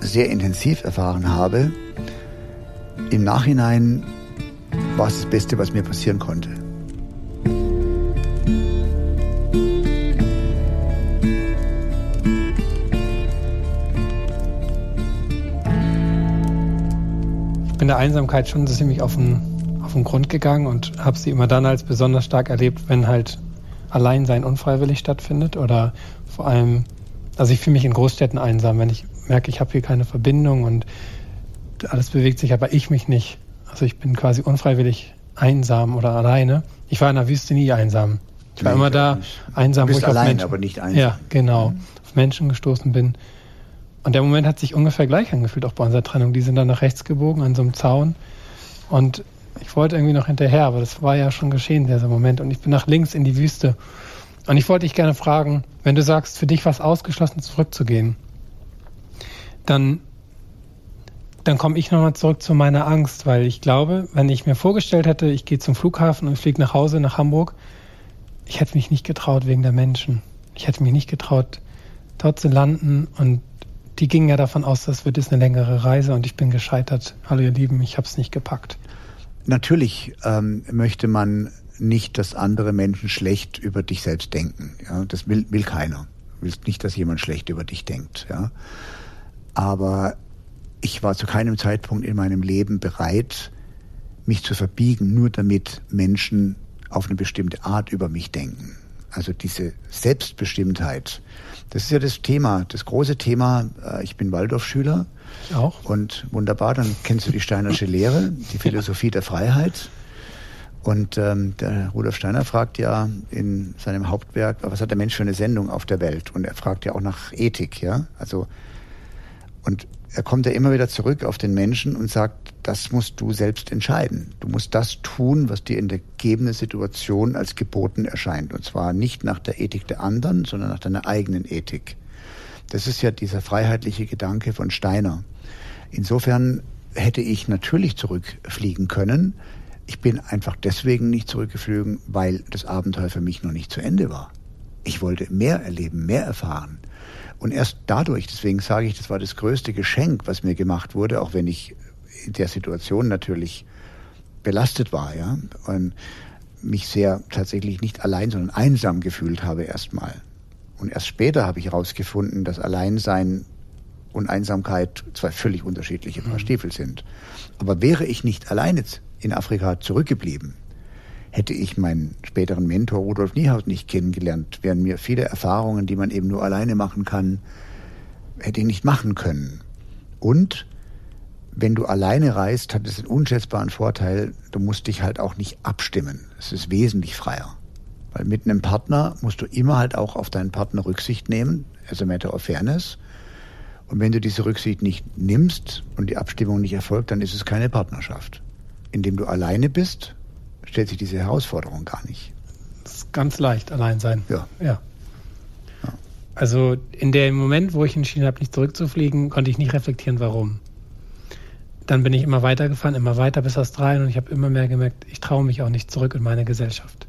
sehr intensiv erfahren habe. Im Nachhinein war es das Beste, was mir passieren konnte. Bin der Einsamkeit schon ziemlich auf den, auf den Grund gegangen und habe sie immer dann als besonders stark erlebt, wenn halt Alleinsein unfreiwillig stattfindet oder vor allem, also ich fühle mich in Großstädten einsam, wenn ich merke, ich habe hier keine Verbindung und alles bewegt sich, aber ich mich nicht. Also ich bin quasi unfreiwillig einsam oder alleine. Ich war in der Wüste nie einsam. Ich war nee, immer da einsam, wo ich allein, auf Menschen, aber nicht einsam. Ja, genau, mhm. auf Menschen gestoßen bin. Und der Moment hat sich ungefähr gleich angefühlt, auch bei unserer Trennung. Die sind dann nach rechts gebogen an so einem Zaun. Und ich wollte irgendwie noch hinterher, aber das war ja schon geschehen, dieser Moment. Und ich bin nach links in die Wüste. Und ich wollte dich gerne fragen, wenn du sagst, für dich war es ausgeschlossen, zurückzugehen, dann dann komme ich nochmal zurück zu meiner Angst, weil ich glaube, wenn ich mir vorgestellt hätte, ich gehe zum Flughafen und fliege nach Hause nach Hamburg, ich hätte mich nicht getraut wegen der Menschen. Ich hätte mich nicht getraut, dort zu landen und die gingen ja davon aus, das wird jetzt eine längere Reise und ich bin gescheitert. Hallo ihr Lieben, ich habe es nicht gepackt. Natürlich ähm, möchte man nicht, dass andere Menschen schlecht über dich selbst denken. Ja, das will, will keiner. Willst nicht, dass jemand schlecht über dich denkt. Ja. Aber ich war zu keinem Zeitpunkt in meinem Leben bereit, mich zu verbiegen, nur damit Menschen auf eine bestimmte Art über mich denken. Also diese Selbstbestimmtheit. Das ist ja das Thema, das große Thema. Äh, ich bin Waldorfschüler. Ich auch. Und wunderbar, dann kennst du die Steinersche Lehre, die (laughs) Philosophie der Freiheit. Und ähm, der Rudolf Steiner fragt ja in seinem Hauptwerk, was hat der Mensch für eine Sendung auf der Welt? Und er fragt ja auch nach Ethik, ja. Also und er kommt ja immer wieder zurück auf den Menschen und sagt, das musst du selbst entscheiden. Du musst das tun, was dir in der gegebenen Situation als geboten erscheint. Und zwar nicht nach der Ethik der anderen, sondern nach deiner eigenen Ethik. Das ist ja dieser freiheitliche Gedanke von Steiner. Insofern hätte ich natürlich zurückfliegen können, ich bin einfach deswegen nicht zurückgeflogen, weil das Abenteuer für mich noch nicht zu Ende war. Ich wollte mehr erleben, mehr erfahren. Und erst dadurch, deswegen sage ich, das war das größte Geschenk, was mir gemacht wurde, auch wenn ich in der Situation natürlich belastet war, ja, und mich sehr tatsächlich nicht allein, sondern einsam gefühlt habe erstmal. Und erst später habe ich herausgefunden, dass Alleinsein und Einsamkeit zwei völlig unterschiedliche Paar mhm. Stiefel sind. Aber wäre ich nicht alleine in Afrika zurückgeblieben, hätte ich meinen späteren Mentor Rudolf Niehaus nicht kennengelernt, wären mir viele Erfahrungen, die man eben nur alleine machen kann, hätte ich nicht machen können. Und wenn du alleine reist, hat es einen unschätzbaren Vorteil, du musst dich halt auch nicht abstimmen. Es ist wesentlich freier. Weil mit einem Partner musst du immer halt auch auf deinen Partner Rücksicht nehmen, also matter of fairness. Und wenn du diese Rücksicht nicht nimmst und die Abstimmung nicht erfolgt, dann ist es keine Partnerschaft indem du alleine bist, stellt sich diese Herausforderung gar nicht. Das ist ganz leicht, allein sein. Ja. ja. Also in dem Moment, wo ich entschieden habe, nicht zurückzufliegen, konnte ich nicht reflektieren, warum. Dann bin ich immer weitergefahren, immer weiter bis Australien und ich habe immer mehr gemerkt, ich traue mich auch nicht zurück in meine Gesellschaft.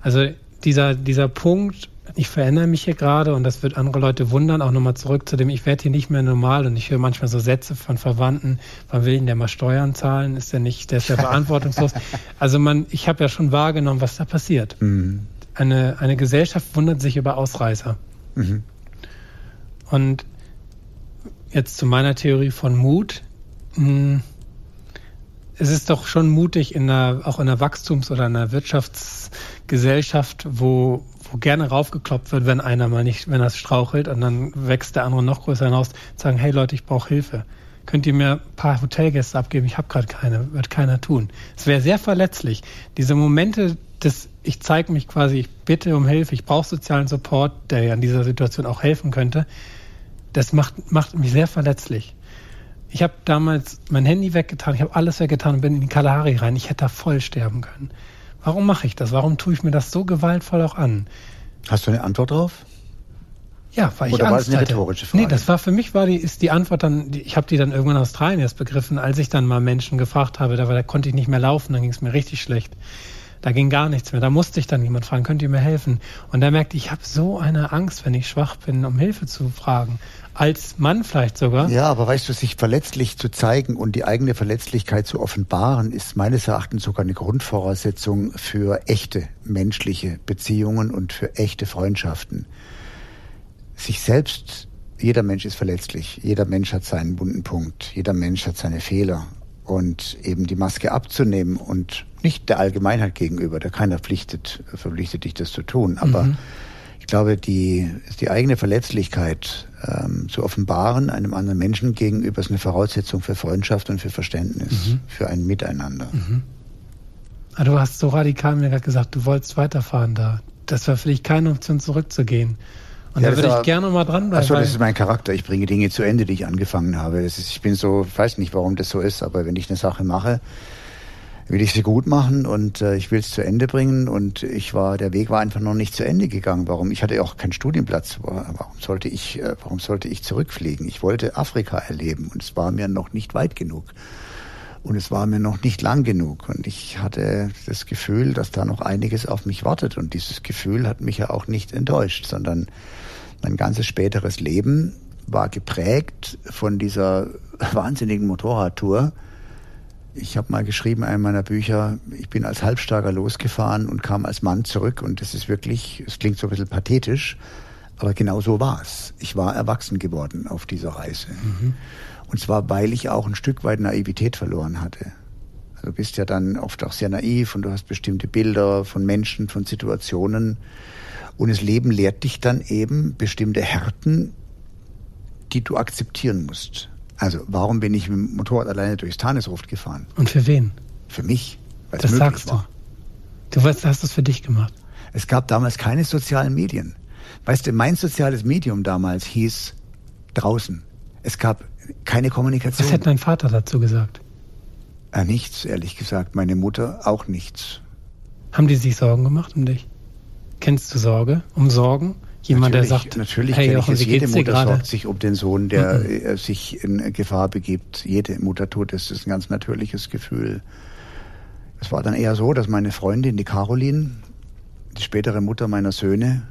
Also dieser, dieser Punkt, ich verändere mich hier gerade und das wird andere Leute wundern, auch nochmal zurück zu dem, ich werde hier nicht mehr normal und ich höre manchmal so Sätze von Verwandten, wann will denn der mal Steuern zahlen? Ist der nicht, der ist ja (laughs) verantwortungslos. Also man, ich habe ja schon wahrgenommen, was da passiert. Mhm. Eine, eine Gesellschaft wundert sich über Ausreißer. Mhm. Und jetzt zu meiner Theorie von Mut. Mh, hm, es ist doch schon mutig in einer, auch in einer Wachstums- oder einer Wirtschaftsgesellschaft, wo, wo gerne raufgekloppt wird, wenn einer mal nicht, wenn er strauchelt und dann wächst der andere noch größer hinaus, sagen, hey Leute, ich brauche Hilfe. Könnt ihr mir ein paar Hotelgäste abgeben? Ich habe gerade keine, wird keiner tun. Es wäre sehr verletzlich. Diese Momente des, ich zeige mich quasi, ich bitte um Hilfe, ich brauche sozialen Support, der ja in dieser Situation auch helfen könnte, das macht, macht mich sehr verletzlich. Ich habe damals mein Handy weggetan, ich habe alles weggetan und bin in die Kalahari rein. Ich hätte da voll sterben können. Warum mache ich das? Warum tue ich mir das so gewaltvoll auch an? Hast du eine Antwort drauf? Ja, weil ich Oder Angst war das eine rhetorische Frage? Nee, das war für mich war die ist die Antwort dann ich habe die dann irgendwann in Australien erst begriffen, als ich dann mal Menschen gefragt habe, da, da konnte ich nicht mehr laufen, dann ging es mir richtig schlecht. Da ging gar nichts mehr. Da musste ich dann jemand fragen, könnt ihr mir helfen? Und da merkte ich, ich habe so eine Angst, wenn ich schwach bin, um Hilfe zu fragen als Mann vielleicht sogar. Ja, aber weißt du, sich verletzlich zu zeigen und die eigene Verletzlichkeit zu offenbaren, ist meines Erachtens sogar eine Grundvoraussetzung für echte menschliche Beziehungen und für echte Freundschaften. Sich selbst, jeder Mensch ist verletzlich, jeder Mensch hat seinen wunden Punkt, jeder Mensch hat seine Fehler. Und eben die Maske abzunehmen und nicht der Allgemeinheit gegenüber, der keiner pflichtet, verpflichtet dich das zu tun, aber mhm glaube, die, die eigene Verletzlichkeit ähm, zu offenbaren einem anderen Menschen gegenüber ist eine Voraussetzung für Freundschaft und für Verständnis, mhm. für ein Miteinander. Mhm. Aber ah, du hast so radikal mir gerade gesagt, du wolltest weiterfahren da. Das war vielleicht keine Option, zurückzugehen. Und ja, da würde ich gerne mal dranbleiben. Achso, das ist mein Charakter. Ich bringe Dinge zu Ende, die ich angefangen habe. Ist, ich bin so, ich weiß nicht, warum das so ist, aber wenn ich eine Sache mache, will ich sie gut machen und äh, ich will es zu Ende bringen und ich war, der Weg war einfach noch nicht zu Ende gegangen. Warum? Ich hatte ja auch keinen Studienplatz. Warum sollte ich, äh, warum sollte ich zurückfliegen? Ich wollte Afrika erleben und es war mir noch nicht weit genug. Und es war mir noch nicht lang genug. Und ich hatte das Gefühl, dass da noch einiges auf mich wartet. Und dieses Gefühl hat mich ja auch nicht enttäuscht, sondern mein ganzes späteres Leben war geprägt von dieser wahnsinnigen Motorradtour ich habe mal geschrieben, in einem meiner Bücher, ich bin als Halbstarker losgefahren und kam als Mann zurück und das ist wirklich, es klingt so ein bisschen pathetisch, aber genau so war es. Ich war erwachsen geworden auf dieser Reise. Mhm. Und zwar, weil ich auch ein Stück weit Naivität verloren hatte. Also du bist ja dann oft auch sehr naiv und du hast bestimmte Bilder von Menschen, von Situationen. Und das Leben lehrt dich dann eben bestimmte Härten, die du akzeptieren musst. Also warum bin ich mit dem Motorrad alleine durchs Tanesruft gefahren? Und für wen? Für mich. Weil das sagst war. du. Du weißt, hast das für dich gemacht. Es gab damals keine sozialen Medien. Weißt du, mein soziales Medium damals hieß draußen. Es gab keine Kommunikation. Was hätte dein Vater dazu gesagt? Ja, nichts, ehrlich gesagt. Meine Mutter auch nichts. Haben die sich Sorgen gemacht um dich? Kennst du Sorge? Um Sorgen? Jemand, natürlich, der sagt, natürlich hey, Jochen, es. Jede Mutter sorgt sich um den Sohn, der mhm. sich in Gefahr begibt. Jede Mutter tut es. Das ist ein ganz natürliches Gefühl. Es war dann eher so, dass meine Freundin, die Caroline, die spätere Mutter meiner Söhne,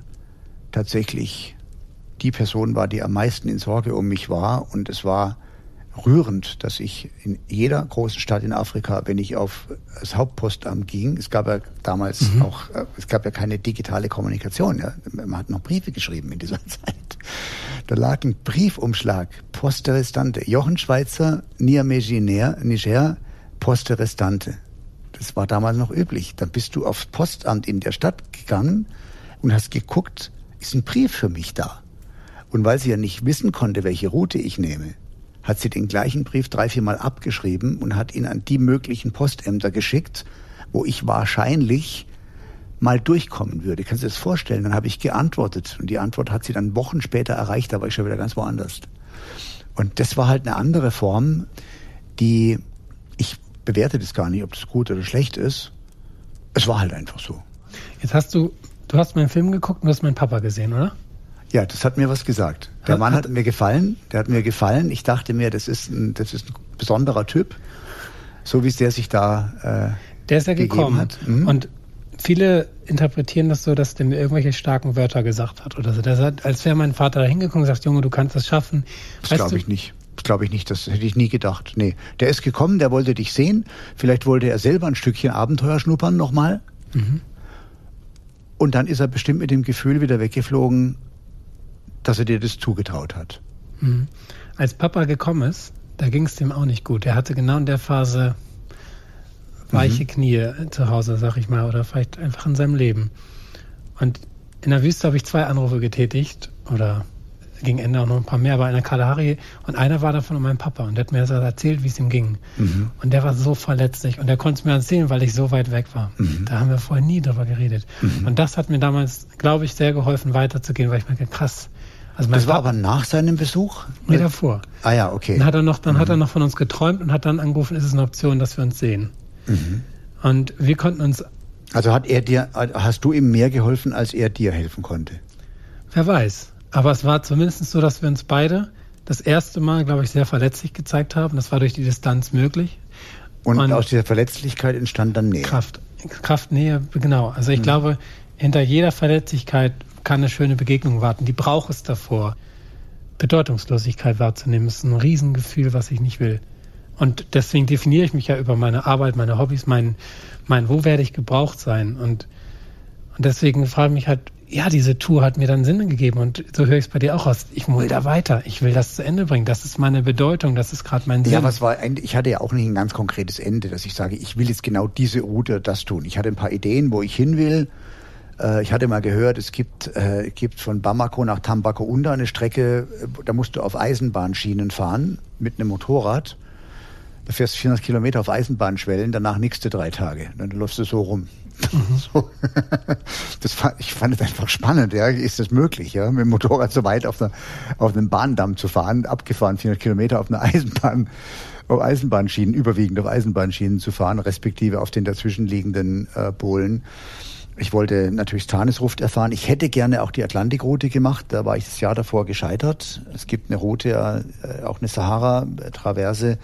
tatsächlich die Person war, die am meisten in Sorge um mich war. Und es war rührend, dass ich in jeder großen Stadt in Afrika, wenn ich auf das Hauptpostamt ging, es gab ja damals mhm. auch, äh, es gab ja keine digitale Kommunikation, ja. man hat noch Briefe geschrieben in dieser (laughs) Zeit. Da lag ein Briefumschlag, Poste Restante, Jochen Schweizer, Niamey Niger, Poste Restante. Das war damals noch üblich. Dann bist du aufs Postamt in der Stadt gegangen und hast geguckt, ist ein Brief für mich da? Und weil sie ja nicht wissen konnte, welche Route ich nehme, hat sie den gleichen Brief drei, viermal abgeschrieben und hat ihn an die möglichen Postämter geschickt, wo ich wahrscheinlich mal durchkommen würde. Kannst du dir das vorstellen? Dann habe ich geantwortet und die Antwort hat sie dann Wochen später erreicht, da war ich schon wieder ganz woanders. Und das war halt eine andere Form, die ich bewerte das gar nicht, ob das gut oder schlecht ist. Es war halt einfach so. Jetzt hast du, du hast meinen Film geguckt und du hast meinen Papa gesehen, oder? Ja, das hat mir was gesagt. Der hat, Mann hat, hat, mir gefallen. Der hat mir gefallen. Ich dachte mir, das ist ein, das ist ein besonderer Typ. So wie es der sich da. Äh, der ist ja gekommen. Hat. Mhm. Und viele interpretieren das so, dass der mir irgendwelche starken Wörter gesagt hat oder so. Der sagt, als wäre mein Vater da hingekommen und sagt, Junge, du kannst das schaffen. Das glaube ich nicht. Das glaube ich nicht. Das hätte ich nie gedacht. Nee. Der ist gekommen, der wollte dich sehen. Vielleicht wollte er selber ein Stückchen Abenteuer schnuppern nochmal. Mhm. Und dann ist er bestimmt mit dem Gefühl wieder weggeflogen, dass er dir das zugetraut hat. Mhm. Als Papa gekommen ist, da ging es dem auch nicht gut. Er hatte genau in der Phase weiche mhm. Knie zu Hause, sag ich mal, oder vielleicht einfach in seinem Leben. Und in der Wüste habe ich zwei Anrufe getätigt oder gegen Ende auch noch ein paar mehr bei einer Kalahari und einer war davon um meinen Papa und der hat mir das erzählt, wie es ihm ging. Mhm. Und der war so verletzlich und der konnte es mir erzählen, weil ich so weit weg war. Mhm. Da haben wir vorher nie drüber geredet. Mhm. Und das hat mir damals, glaube ich, sehr geholfen, weiterzugehen, weil ich mir krass, also das war aber nach seinem Besuch? Nee, davor. Ah ja, okay. Dann hat er noch, dann mhm. hat er noch von uns geträumt und hat dann angerufen, ist es eine Option, dass wir uns sehen. Mhm. Und wir konnten uns. Also hat er dir, hast du ihm mehr geholfen, als er dir helfen konnte? Wer weiß. Aber es war zumindest so, dass wir uns beide das erste Mal, glaube ich, sehr verletzlich gezeigt haben. Das war durch die Distanz möglich. Und, und aus dieser Verletzlichkeit entstand dann Nähe. Kraft. Kraft, Nähe, genau. Also ich mhm. glaube, hinter jeder Verletzlichkeit kann eine schöne Begegnung warten. Die braucht es davor. Bedeutungslosigkeit wahrzunehmen, ist ein Riesengefühl, was ich nicht will. Und deswegen definiere ich mich ja über meine Arbeit, meine Hobbys, mein, mein wo werde ich gebraucht sein. Und, und deswegen frage ich mich halt, ja, diese Tour hat mir dann Sinn gegeben und so höre ich es bei dir auch aus. Ich will da weiter, ich will das zu Ende bringen. Das ist meine Bedeutung, das ist gerade mein Sinn. Ja, was war ich hatte ja auch nicht ein ganz konkretes Ende, dass ich sage, ich will jetzt genau diese Route das tun. Ich hatte ein paar Ideen, wo ich hin will äh, ich hatte mal gehört, es gibt, äh, gibt von Bamako nach Tambacounda eine Strecke, äh, da musst du auf Eisenbahnschienen fahren mit einem Motorrad. Da fährst du 400 Kilometer auf Eisenbahnschwellen, danach nächste drei Tage. Dann läufst du so rum. Mhm. (laughs) So. Das fand, ich fand es einfach spannend. Ja. Ist das möglich, ja, mit dem Motorrad so weit auf, einer, auf einem Bahndamm zu fahren, abgefahren 400 Kilometer auf einer Eisenbahn, auf Eisenbahnschienen, überwiegend auf Eisenbahnschienen zu fahren, respektive auf den dazwischenliegenden äh, Polen. Ich wollte natürlich Tanisruft erfahren. Ich hätte gerne auch die Atlantikroute gemacht. Da war ich das Jahr davor gescheitert. Es gibt eine Route, äh, auch eine Sahara-Traverse.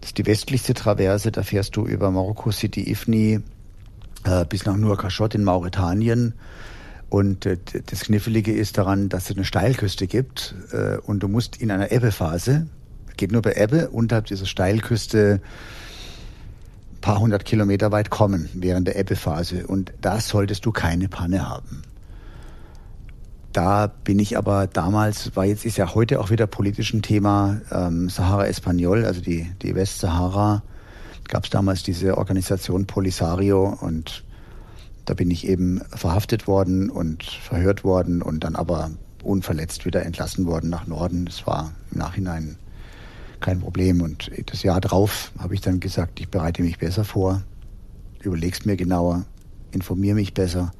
Das ist die westlichste Traverse. Da fährst du über Marokko City Ifni äh, bis nach Nouakchott in Mauretanien. Und äh, das Knifflige ist daran, dass es eine Steilküste gibt und du musst in einer Ebbephase, geht nur bei Ebbe, unterhalb dieser Steilküste paar hundert Kilometer weit kommen während der Ebbephase. Und da solltest du keine Panne haben. Da bin ich aber damals, war jetzt ist ja heute auch wieder politisch ein Thema, ähm, Sahara Espanol, also die, die Westsahara, gab es damals diese Organisation Polisario und da bin ich eben verhaftet worden und verhört worden und dann aber unverletzt wieder entlassen worden nach Norden. Das war im Nachhinein kein Problem. Und das Jahr drauf habe ich dann gesagt, ich bereite mich besser vor, überleg's mir genauer, informiere mich besser.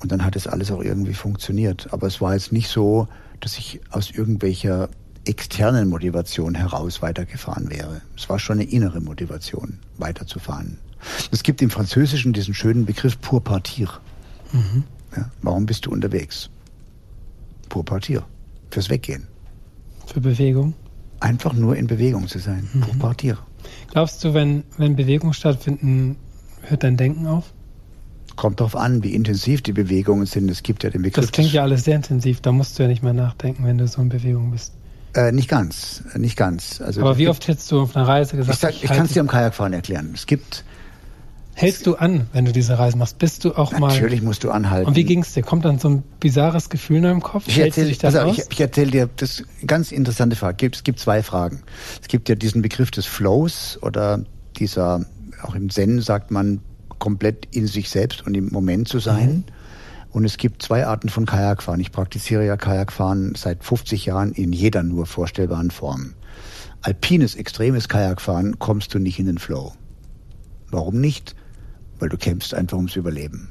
Und dann hat es alles auch irgendwie funktioniert. Aber es war jetzt nicht so, dass ich aus irgendwelcher externen Motivation heraus weitergefahren wäre. Es war schon eine innere Motivation, weiterzufahren. Es gibt im Französischen diesen schönen Begriff pour partir. Mhm. Ja, warum bist du unterwegs? Pour partir. Fürs Weggehen. Für Bewegung? Einfach nur in Bewegung zu sein. Mhm. Partir. Glaubst du, wenn, wenn Bewegungen stattfinden, hört dein Denken auf? Kommt darauf an, wie intensiv die Bewegungen sind. Es gibt ja den Begriff. Das klingt ja alles sehr intensiv. Da musst du ja nicht mehr nachdenken, wenn du so in Bewegung bist. Äh, nicht ganz, nicht ganz. Also Aber wie oft hättest du auf einer Reise gesagt? Ich, ich, ich kann es dir am Kajakfahren erklären. Es gibt Hältst du an, wenn du diese Reise machst? Bist du auch Natürlich mal. Natürlich musst du anhalten. Und wie ging es dir? Kommt dann so ein bizarres Gefühl in deinem Kopf? Ich erzähle also ich, ich erzähl dir, das ganz interessante Frage. Es gibt zwei Fragen. Es gibt ja diesen Begriff des Flows oder dieser, auch im Zen sagt man, komplett in sich selbst und im Moment zu sein. Mhm. Und es gibt zwei Arten von Kajakfahren. Ich praktiziere ja Kajakfahren seit 50 Jahren in jeder nur vorstellbaren Form. Alpines, extremes Kajakfahren kommst du nicht in den Flow. Warum nicht? Weil du kämpfst einfach ums Überleben.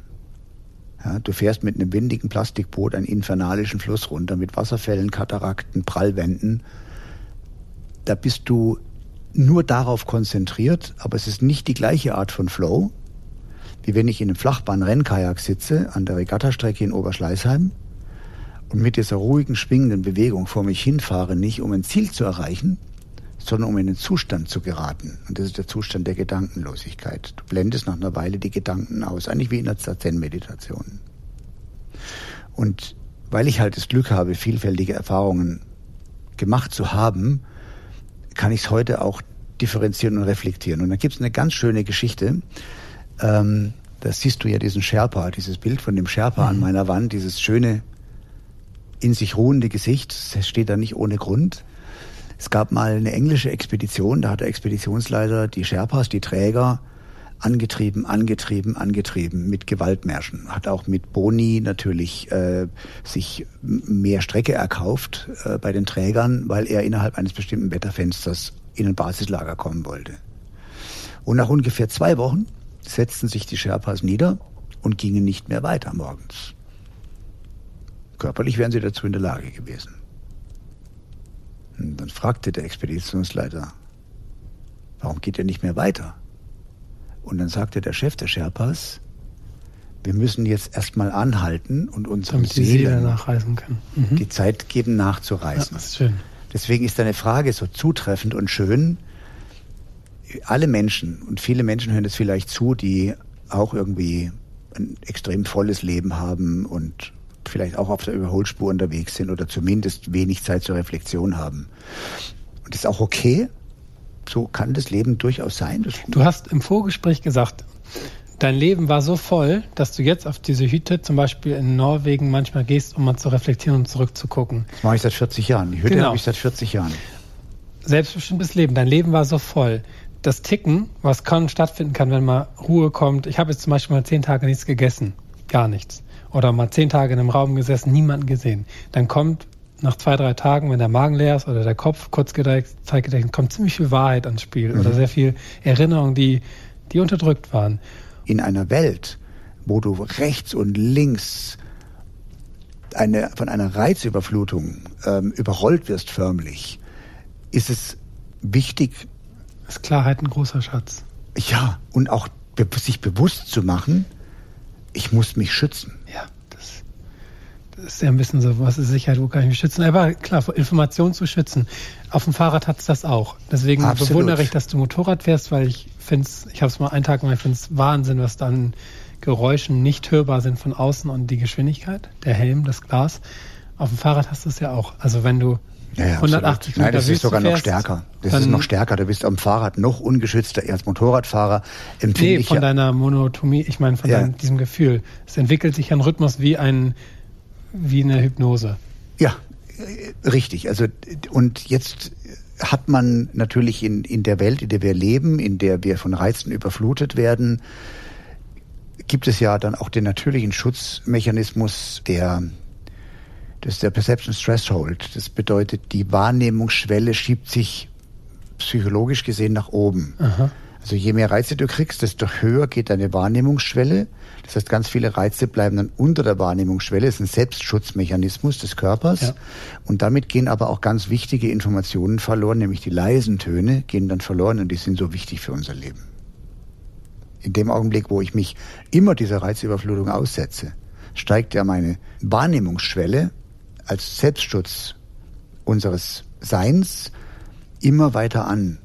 Ja, du fährst mit einem windigen Plastikboot einen infernalischen Fluss runter mit Wasserfällen, Katarakten, Prallwänden. Da bist du nur darauf konzentriert, aber es ist nicht die gleiche Art von Flow, wie wenn ich in einem Flachbahn-Rennkajak sitze an der Regattastrecke in Oberschleißheim und mit dieser ruhigen, schwingenden Bewegung vor mich hinfahre, nicht um ein Ziel zu erreichen, sondern um in den Zustand zu geraten. Und das ist der Zustand der Gedankenlosigkeit. Du blendest nach einer Weile die Gedanken aus, eigentlich wie in der Zen-Meditation. Und weil ich halt das Glück habe, vielfältige Erfahrungen gemacht zu haben, kann ich es heute auch differenzieren und reflektieren. Und da gibt es eine ganz schöne Geschichte. Ähm, da siehst du ja diesen Sherpa, dieses Bild von dem Sherpa mhm. an meiner Wand, dieses schöne, in sich ruhende Gesicht. Das steht da nicht ohne Grund. Es gab mal eine englische Expedition, da hat der Expeditionsleiter die Sherpas, die Träger, angetrieben, angetrieben, angetrieben mit Gewaltmärschen. Hat auch mit Boni natürlich äh, sich mehr Strecke erkauft äh, bei den Trägern, weil er innerhalb eines bestimmten Wetterfensters in ein Basislager kommen wollte. Und nach ungefähr zwei Wochen setzten sich die Sherpas nieder und gingen nicht mehr weiter morgens. Körperlich wären sie dazu in der Lage gewesen. Und dann fragte der Expeditionsleiter, warum geht er nicht mehr weiter? Und dann sagte der Chef der Sherpas, wir müssen jetzt erstmal anhalten und unseren Damit die Seele nachreisen können. Mhm. die Zeit geben, nachzureisen. Ja, ist schön. Deswegen ist deine Frage so zutreffend und schön. Alle Menschen und viele Menschen hören das vielleicht zu, die auch irgendwie ein extrem volles Leben haben und vielleicht auch auf der Überholspur unterwegs sind oder zumindest wenig Zeit zur Reflexion haben. Und das ist auch okay. So kann das Leben durchaus sein. du hast im Vorgespräch gesagt, dein Leben war so voll, dass du jetzt auf diese Hütte zum Beispiel in Norwegen manchmal gehst, um mal zu reflektieren und zurückzugucken. Das mache ich seit 40 Jahren. Die Hütte genau. habe ich seit 40 Jahren. Selbstbestimmtes Leben. Dein Leben war so voll. Das Ticken, was kann stattfinden kann, wenn mal Ruhe kommt. Ich habe jetzt zum Beispiel mal zehn Tage nichts gegessen. Gar nichts oder mal zehn Tage in einem Raum gesessen, niemanden gesehen. Dann kommt nach zwei, drei Tagen, wenn der Magen leer ist oder der Kopf kurz Zeitgedächtnis, kommt ziemlich viel Wahrheit ans Spiel mhm. oder sehr viel Erinnerung, die, die unterdrückt waren. In einer Welt, wo du rechts und links eine, von einer Reizüberflutung ähm, überrollt wirst förmlich, ist es wichtig. Ist Klarheit ein großer Schatz. Ja, und auch sich bewusst zu machen, ich muss mich schützen. Ja, ist ja ein bisschen so, was ist Sicherheit, wo kann ich mich schützen? Aber klar, vor Information zu schützen. Auf dem Fahrrad hat es das auch. Deswegen Absolut. bewundere ich, dass du Motorrad fährst, weil ich finde es, ich habe es mal einen Tag mal, ich finde es Wahnsinn, was dann Geräuschen nicht hörbar sind von außen und die Geschwindigkeit, der Helm, das Glas. Auf dem Fahrrad hast du es ja auch. Also wenn du ja, ja, 180 Nein, das ist sogar fährst, noch stärker. Das ist noch stärker. Du bist am Fahrrad noch ungeschützter als Motorradfahrer. Nee, von deiner Monotomie, ich meine von ja. deinem, diesem Gefühl. Es entwickelt sich ein Rhythmus wie ein, wie eine Hypnose. Ja, richtig. Also, und jetzt hat man natürlich in, in der Welt, in der wir leben, in der wir von Reizen überflutet werden, gibt es ja dann auch den natürlichen Schutzmechanismus der das ist der Perception Threshold. Das bedeutet, die Wahrnehmungsschwelle schiebt sich psychologisch gesehen nach oben. Aha. Also je mehr Reize du kriegst, desto höher geht deine Wahrnehmungsschwelle. Das heißt, ganz viele Reize bleiben dann unter der Wahrnehmungsschwelle. Das ist ein Selbstschutzmechanismus des Körpers. Ja. Und damit gehen aber auch ganz wichtige Informationen verloren, nämlich die leisen Töne gehen dann verloren und die sind so wichtig für unser Leben. In dem Augenblick, wo ich mich immer dieser Reizüberflutung aussetze, steigt ja meine Wahrnehmungsschwelle als Selbstschutz unseres Seins immer weiter an.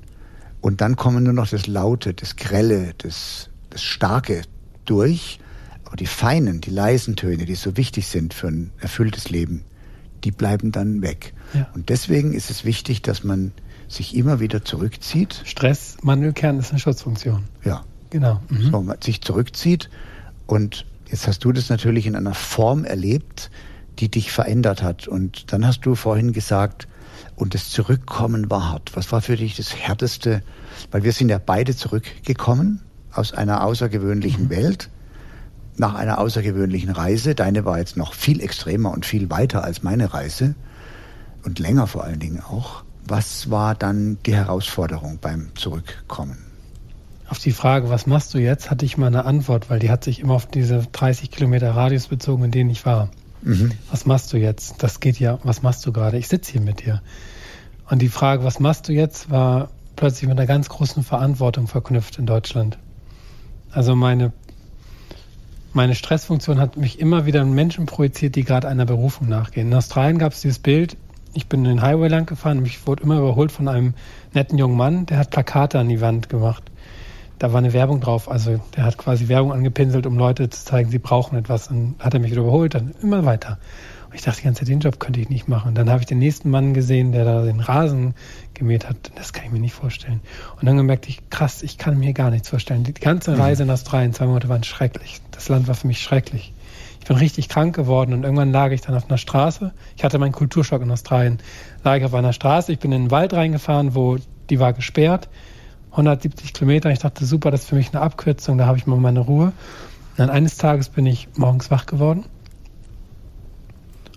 Und dann kommen nur noch das Laute, das Grelle, das, das Starke durch. Aber die feinen, die leisen Töne, die so wichtig sind für ein erfülltes Leben, die bleiben dann weg. Ja. Und deswegen ist es wichtig, dass man sich immer wieder zurückzieht. Stress, Mandelkern ist eine Schutzfunktion. Ja. Genau. Mhm. So, man sich zurückzieht. Und jetzt hast du das natürlich in einer Form erlebt, die dich verändert hat. Und dann hast du vorhin gesagt, und das Zurückkommen war hart. Was war für dich das Härteste? Weil wir sind ja beide zurückgekommen aus einer außergewöhnlichen mhm. Welt, nach einer außergewöhnlichen Reise. Deine war jetzt noch viel extremer und viel weiter als meine Reise und länger vor allen Dingen auch. Was war dann die Herausforderung beim Zurückkommen? Auf die Frage, was machst du jetzt, hatte ich mal eine Antwort, weil die hat sich immer auf diese 30 Kilometer Radius bezogen, in denen ich war. Mhm. Was machst du jetzt? Das geht ja, was machst du gerade? Ich sitze hier mit dir. Und die Frage, was machst du jetzt, war plötzlich mit einer ganz großen Verantwortung verknüpft in Deutschland. Also meine, meine Stressfunktion hat mich immer wieder in Menschen projiziert, die gerade einer Berufung nachgehen. In Australien gab es dieses Bild, ich bin den Highway lang gefahren, mich wurde immer überholt von einem netten jungen Mann, der hat Plakate an die Wand gemacht da war eine Werbung drauf. Also der hat quasi Werbung angepinselt, um Leute zu zeigen, sie brauchen etwas. Dann hat er mich wieder überholt, dann immer weiter. Und ich dachte die ganze Zeit, den Job könnte ich nicht machen. Und dann habe ich den nächsten Mann gesehen, der da den Rasen gemäht hat. Das kann ich mir nicht vorstellen. Und dann gemerkt ich, krass, ich kann mir gar nichts vorstellen. Die ganze mhm. Reise in Australien, zwei Monate waren schrecklich. Das Land war für mich schrecklich. Ich bin richtig krank geworden und irgendwann lag ich dann auf einer Straße. Ich hatte meinen Kulturschock in Australien. Lag ich auf einer Straße, ich bin in den Wald reingefahren, wo die war gesperrt 170 Kilometer. Ich dachte, super, das ist für mich eine Abkürzung, da habe ich mal meine Ruhe. Und dann eines Tages bin ich morgens wach geworden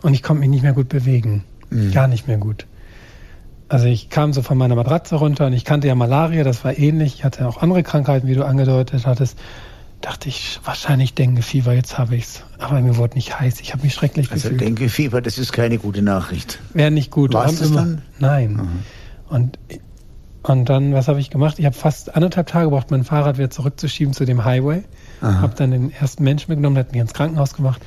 und ich konnte mich nicht mehr gut bewegen. Mhm. Gar nicht mehr gut. Also ich kam so von meiner Matratze runter und ich kannte ja Malaria, das war ähnlich. Ich hatte auch andere Krankheiten, wie du angedeutet hattest. Dachte ich, wahrscheinlich Dengue-Fieber, jetzt habe ich es. Aber mir wurde nicht heiß, ich habe mich schrecklich also gefühlt. Also Dengue-Fieber, das ist keine gute Nachricht. Wäre nicht gut. War es dann? Nein. Mhm. Und und dann, was habe ich gemacht? Ich habe fast anderthalb Tage gebraucht, mein Fahrrad wieder zurückzuschieben zu dem Highway. Habe dann den ersten Menschen mitgenommen, der hat mich ins Krankenhaus gemacht.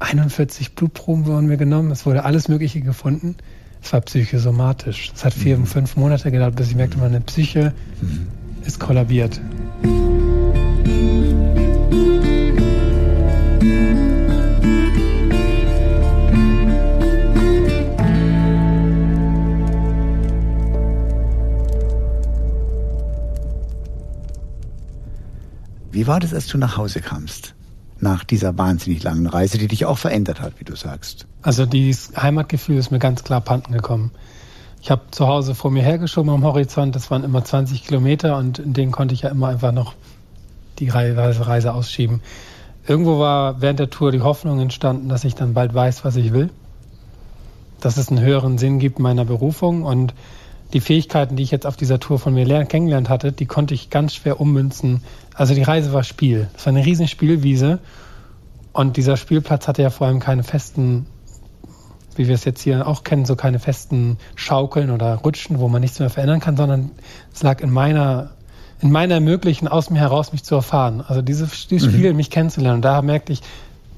41 Blutproben wurden mir genommen. Es wurde alles Mögliche gefunden. Es war psychosomatisch. Es hat vier, mhm. fünf Monate gedauert, bis ich merkte, meine Psyche mhm. ist kollabiert. Wie war das, als du nach Hause kamst? Nach dieser wahnsinnig langen Reise, die dich auch verändert hat, wie du sagst. Also dieses Heimatgefühl ist mir ganz klar panten gekommen. Ich habe zu Hause vor mir hergeschoben am Horizont, das waren immer 20 Kilometer und in denen konnte ich ja immer einfach noch die Reise, Reise ausschieben. Irgendwo war während der Tour die Hoffnung entstanden, dass ich dann bald weiß, was ich will. dass es einen höheren Sinn gibt meiner Berufung und die Fähigkeiten, die ich jetzt auf dieser Tour von mir kennengelernt hatte, die konnte ich ganz schwer ummünzen. Also die Reise war Spiel. Es war eine riesen Spielwiese und dieser Spielplatz hatte ja vor allem keine festen, wie wir es jetzt hier auch kennen, so keine festen Schaukeln oder Rutschen, wo man nichts mehr verändern kann, sondern es lag in meiner in meiner Ermöglichen, aus mir heraus mich zu erfahren. Also dieses, dieses mhm. Spiel, mich kennenzulernen. Und da merkte ich,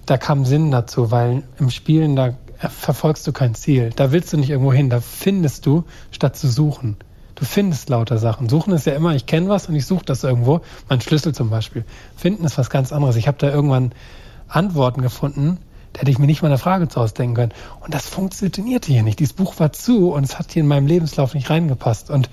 da kam Sinn dazu, weil im Spielen, da verfolgst du kein Ziel. Da willst du nicht irgendwo hin, da findest du, statt zu suchen. Du findest lauter Sachen. Suchen ist ja immer, ich kenne was und ich suche das irgendwo. Mein Schlüssel zum Beispiel. Finden ist was ganz anderes. Ich habe da irgendwann Antworten gefunden, da hätte ich mir nicht mal eine Frage zu ausdenken können. Und das funktionierte hier nicht. Dieses Buch war zu und es hat hier in meinem Lebenslauf nicht reingepasst. Und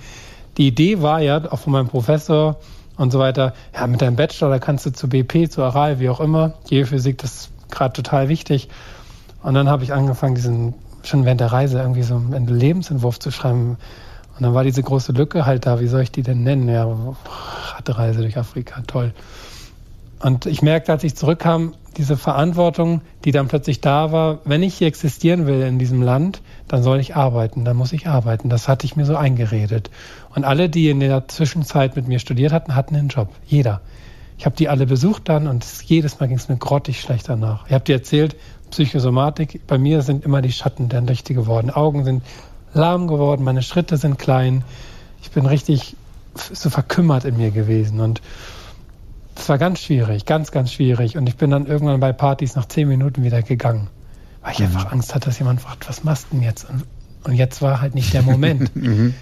die Idee war ja, auch von meinem Professor und so weiter, ja, mit deinem Bachelor, da kannst du zu BP, zu Aral, wie auch immer, Geophysik, das ist gerade total wichtig. Und dann habe ich angefangen, diesen, schon während der Reise irgendwie so einen Lebensentwurf zu schreiben. Und dann war diese große Lücke halt da, wie soll ich die denn nennen? Ja, Radreise durch Afrika, toll. Und ich merkte, als ich zurückkam, diese Verantwortung, die dann plötzlich da war, wenn ich hier existieren will in diesem Land, dann soll ich arbeiten, dann muss ich arbeiten. Das hatte ich mir so eingeredet. Und alle, die in der Zwischenzeit mit mir studiert hatten, hatten einen Job. Jeder. Ich habe die alle besucht dann und jedes Mal ging es mir grottig schlecht danach. Ich habe dir erzählt, Psychosomatik, bei mir sind immer die Schatten der Nächte geworden. Augen sind lahm geworden, meine Schritte sind klein. Ich bin richtig so verkümmert in mir gewesen und es war ganz schwierig, ganz, ganz schwierig. Und ich bin dann irgendwann bei Partys nach zehn Minuten wieder gegangen, weil ich mhm. einfach Angst hatte, dass jemand fragt, was machst du denn jetzt? Und, und jetzt war halt nicht der Moment. (laughs) Mhm.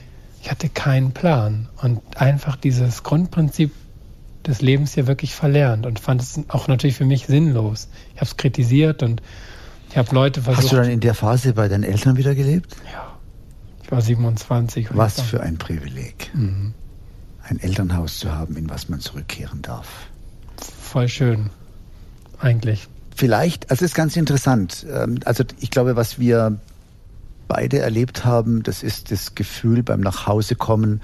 Ich hatte keinen Plan und einfach dieses Grundprinzip des Lebens hier wirklich verlernt und fand es auch natürlich für mich sinnlos. Ich habe es kritisiert und ich habe Leute versucht. Hast du dann in der Phase bei deinen Eltern wieder gelebt? Ja. Ich war 27. Was für ein Privileg. Mhm ein Elternhaus zu haben, in was man zurückkehren darf. Voll schön, eigentlich. Vielleicht, also es ist ganz interessant. Ähm, also ich glaube, was wir beide erlebt haben, das ist das Gefühl beim Nachhausekommen,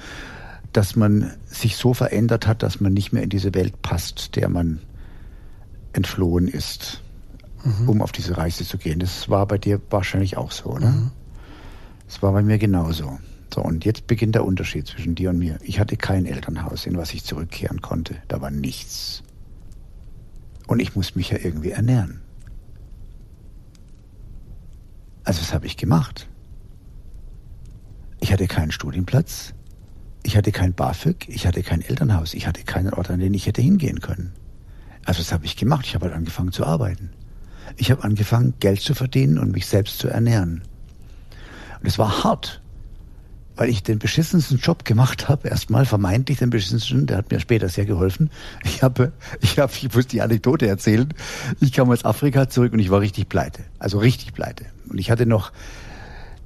dass man sich so verändert hat, dass man nicht mehr in diese Welt passt, der man entflohen ist, mhm. um auf diese Reise zu gehen. Das war bei dir wahrscheinlich auch so, oder? Mhm. Das war bei mir genauso. So, und jetzt beginnt der Unterschied zwischen dir und mir. Ich hatte kein Elternhaus, in was ich zurückkehren konnte. Da war nichts. Und ich muss mich ja irgendwie ernähren. Also was habe ich gemacht? Ich hatte keinen Studienplatz, ich hatte kein BAföG, ich hatte kein Elternhaus, ich hatte keinen Ort, an den ich hätte hingehen können. Also was habe ich gemacht? Ich habe halt angefangen zu arbeiten. Ich habe angefangen, Geld zu verdienen und mich selbst zu ernähren. Und es war hart, weil ich den beschissensten Job gemacht habe, erstmal vermeintlich den beschissensten, der hat mir später sehr geholfen. Ich habe, ich habe, ich muss die Anekdote erzählen. Ich kam aus Afrika zurück und ich war richtig pleite. Also richtig pleite. Und ich hatte noch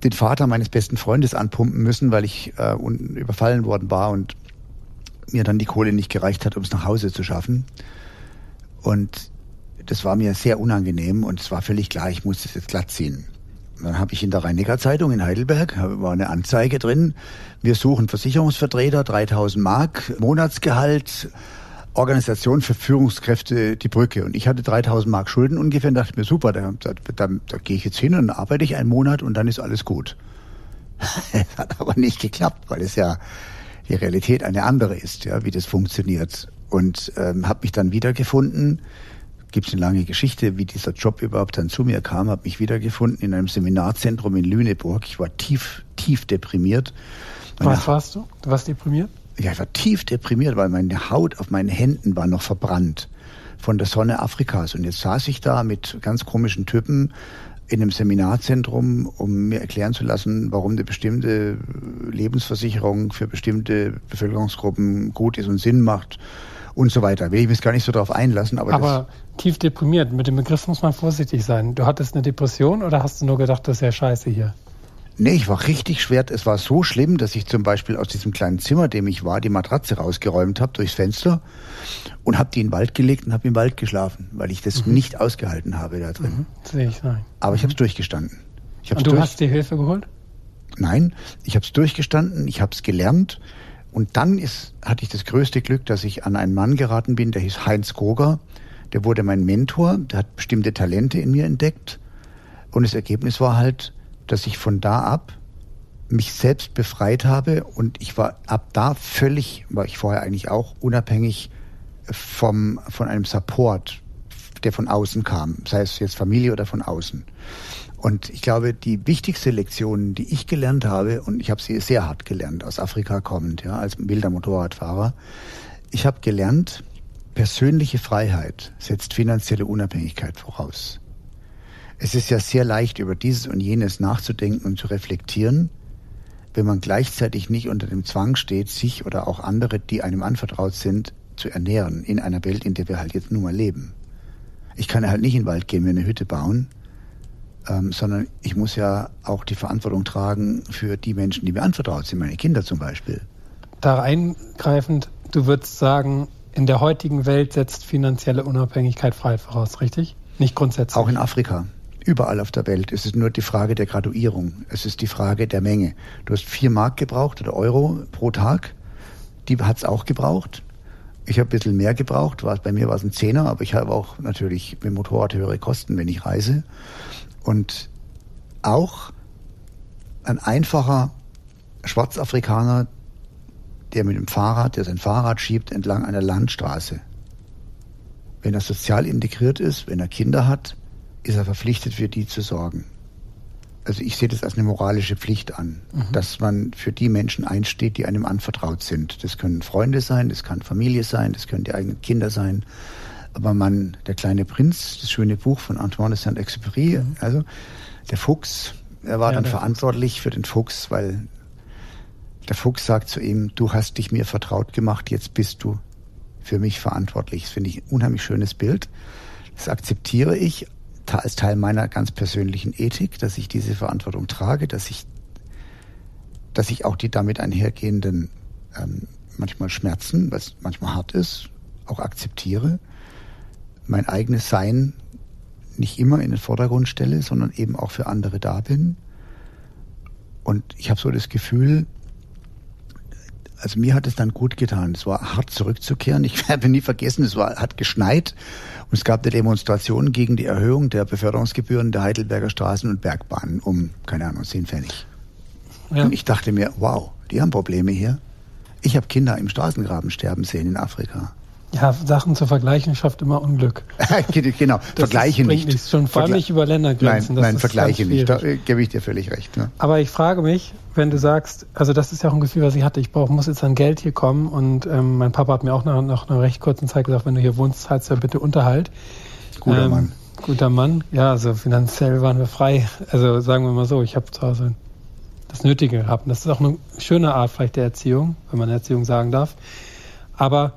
den Vater meines besten Freundes anpumpen müssen, weil ich äh, überfallen worden war und mir dann die Kohle nicht gereicht hat, um es nach Hause zu schaffen. Und das war mir sehr unangenehm und es war völlig klar, ich muss das jetzt glatt ziehen. Dann habe ich in der Rheiniger Zeitung in Heidelberg war eine Anzeige drin. Wir suchen Versicherungsvertreter, 3000 Mark, Monatsgehalt, Organisation für Führungskräfte die Brücke. Und ich hatte 3000 Mark Schulden ungefähr und dachte mir, super, da, da, da, da gehe ich jetzt hin und arbeite ich einen Monat und dann ist alles gut. (laughs) Hat aber nicht geklappt, weil es ja die Realität eine andere ist, ja, wie das funktioniert. Und ähm, habe mich dann wiedergefunden gibt es eine lange Geschichte, wie dieser Job überhaupt dann zu mir kam, habe mich wiedergefunden in einem Seminarzentrum in Lüneburg. Ich war tief, tief deprimiert. Meine Was warst du? Du warst deprimiert? Ja, ich war tief deprimiert, weil meine Haut auf meinen Händen war noch verbrannt von der Sonne Afrikas. Und jetzt saß ich da mit ganz komischen Typen in einem Seminarzentrum, um mir erklären zu lassen, warum eine bestimmte Lebensversicherung für bestimmte Bevölkerungsgruppen gut ist und Sinn macht und so weiter. Will ich mich gar nicht so darauf einlassen. Aber, aber tief deprimiert, mit dem Begriff muss man vorsichtig sein. Du hattest eine Depression oder hast du nur gedacht, das ist ja scheiße hier? Nee, ich war richtig schwer. Es war so schlimm, dass ich zum Beispiel aus diesem kleinen Zimmer, dem ich war, die Matratze rausgeräumt habe durchs Fenster und habe die in den Wald gelegt und habe im Wald geschlafen, weil ich das mhm. nicht ausgehalten habe da drin. Mhm. Sehe ich, nein. Aber ich habe es mhm. durchgestanden. und du durch... hast dir Hilfe geholt? Nein, ich habe es durchgestanden, ich habe es gelernt und dann ist, hatte ich das größte Glück, dass ich an einen Mann geraten bin, der hieß Heinz Goger. Der wurde mein Mentor, der hat bestimmte Talente in mir entdeckt. Und das Ergebnis war halt, dass ich von da ab mich selbst befreit habe und ich war ab da völlig, war ich vorher eigentlich auch unabhängig vom, von einem Support, der von außen kam, sei es jetzt Familie oder von außen. Und ich glaube, die wichtigste Lektion, die ich gelernt habe, und ich habe sie sehr hart gelernt, aus Afrika kommend, ja, als wilder Motorradfahrer, ich habe gelernt, persönliche Freiheit setzt finanzielle Unabhängigkeit voraus. Es ist ja sehr leicht, über dieses und jenes nachzudenken und zu reflektieren, wenn man gleichzeitig nicht unter dem Zwang steht, sich oder auch andere, die einem anvertraut sind, zu ernähren in einer Welt, in der wir halt jetzt nun mal leben. Ich kann halt nicht in den Wald gehen, mir eine Hütte bauen, ähm, sondern ich muss ja auch die Verantwortung tragen für die Menschen, die mir anvertraut sind, meine Kinder zum Beispiel. Da eingreifend, du würdest sagen, in der heutigen Welt setzt finanzielle Unabhängigkeit frei voraus, richtig? Nicht grundsätzlich. Auch in Afrika. Überall auf der Welt. Es ist nur die Frage der Graduierung. Es ist die Frage der Menge. Du hast vier Mark gebraucht oder Euro pro Tag. Die hat es auch gebraucht. Ich habe ein bisschen mehr gebraucht. Bei mir war es ein Zehner, aber ich habe auch natürlich mit dem Motorrad höhere Kosten, wenn ich reise. Und auch ein einfacher Schwarzafrikaner, der mit dem Fahrrad, der sein Fahrrad schiebt entlang einer Landstraße. Wenn er sozial integriert ist, wenn er Kinder hat, ist er verpflichtet, für die zu sorgen. Also ich sehe das als eine moralische Pflicht an, mhm. dass man für die Menschen einsteht, die einem anvertraut sind. Das können Freunde sein, das kann Familie sein, das können die eigenen Kinder sein. Aber man, der kleine Prinz, das schöne Buch von Antoine de Saint-Exupéry, mhm. also der Fuchs, er war ja, dann verantwortlich Fuchs. für den Fuchs, weil der Fuchs sagt zu ihm, du hast dich mir vertraut gemacht, jetzt bist du für mich verantwortlich. Das finde ich ein unheimlich schönes Bild. Das akzeptiere ich, als Teil meiner ganz persönlichen Ethik, dass ich diese Verantwortung trage, dass ich, dass ich auch die damit einhergehenden ähm, manchmal Schmerzen, was manchmal hart ist, auch akzeptiere, mein eigenes Sein nicht immer in den Vordergrund stelle, sondern eben auch für andere da bin. Und ich habe so das Gefühl, also mir hat es dann gut getan. Es war hart zurückzukehren. Ich (laughs) werde nie vergessen, es war, hat geschneit und es gab eine Demonstration gegen die Erhöhung der Beförderungsgebühren der Heidelberger Straßen und Bergbahnen um, keine Ahnung, zehn Pfennig. Ja. Und ich dachte mir, wow, die haben Probleme hier. Ich habe Kinder im Straßengraben sterben sehen in Afrika. Ja, Sachen zu vergleichen schafft immer Unglück. (laughs) genau, das vergleiche nicht. Nichts. Schon vor allem nicht über Ländergrenzen. Nein, nein vergleiche nicht. Da äh, gebe ich dir völlig recht. Ne? Aber ich frage mich, wenn du sagst, also das ist ja auch ein Gefühl, was ich hatte, ich brauche, muss jetzt an Geld hier kommen und ähm, mein Papa hat mir auch nach, nach einer recht kurzen Zeit gesagt, wenn du hier wohnst, zahlst du ja bitte Unterhalt. Guter ähm, Mann. Guter Mann, ja, also finanziell waren wir frei. Also sagen wir mal so, ich habe zu Hause das Nötige gehabt. Und das ist auch eine schöne Art vielleicht der Erziehung, wenn man Erziehung sagen darf. Aber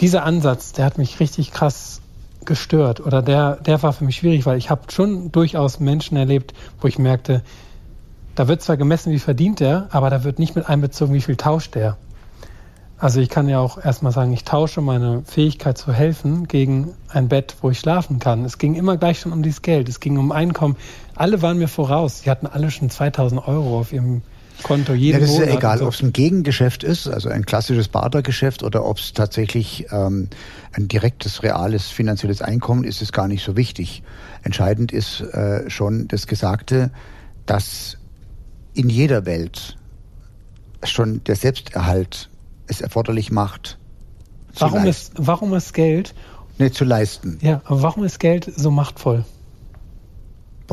dieser Ansatz, der hat mich richtig krass gestört oder der, der war für mich schwierig, weil ich habe schon durchaus Menschen erlebt, wo ich merkte, da wird zwar gemessen, wie verdient er, aber da wird nicht mit einbezogen, wie viel tauscht er. Also ich kann ja auch erstmal sagen, ich tausche meine Fähigkeit zu helfen gegen ein Bett, wo ich schlafen kann. Es ging immer gleich schon um dieses Geld, es ging um Einkommen. Alle waren mir voraus. Sie hatten alle schon 2000 Euro auf ihrem Konto jeden ja, das ist Monat ja egal, so. ob es ein Gegengeschäft ist, also ein klassisches Bartergeschäft, oder ob es tatsächlich ähm, ein direktes, reales finanzielles Einkommen ist, ist gar nicht so wichtig. Entscheidend ist äh, schon das Gesagte, dass in jeder Welt schon der Selbsterhalt es erforderlich macht. Warum ist, warum ist Geld? Ne, zu leisten. Ja, aber warum ist Geld so machtvoll?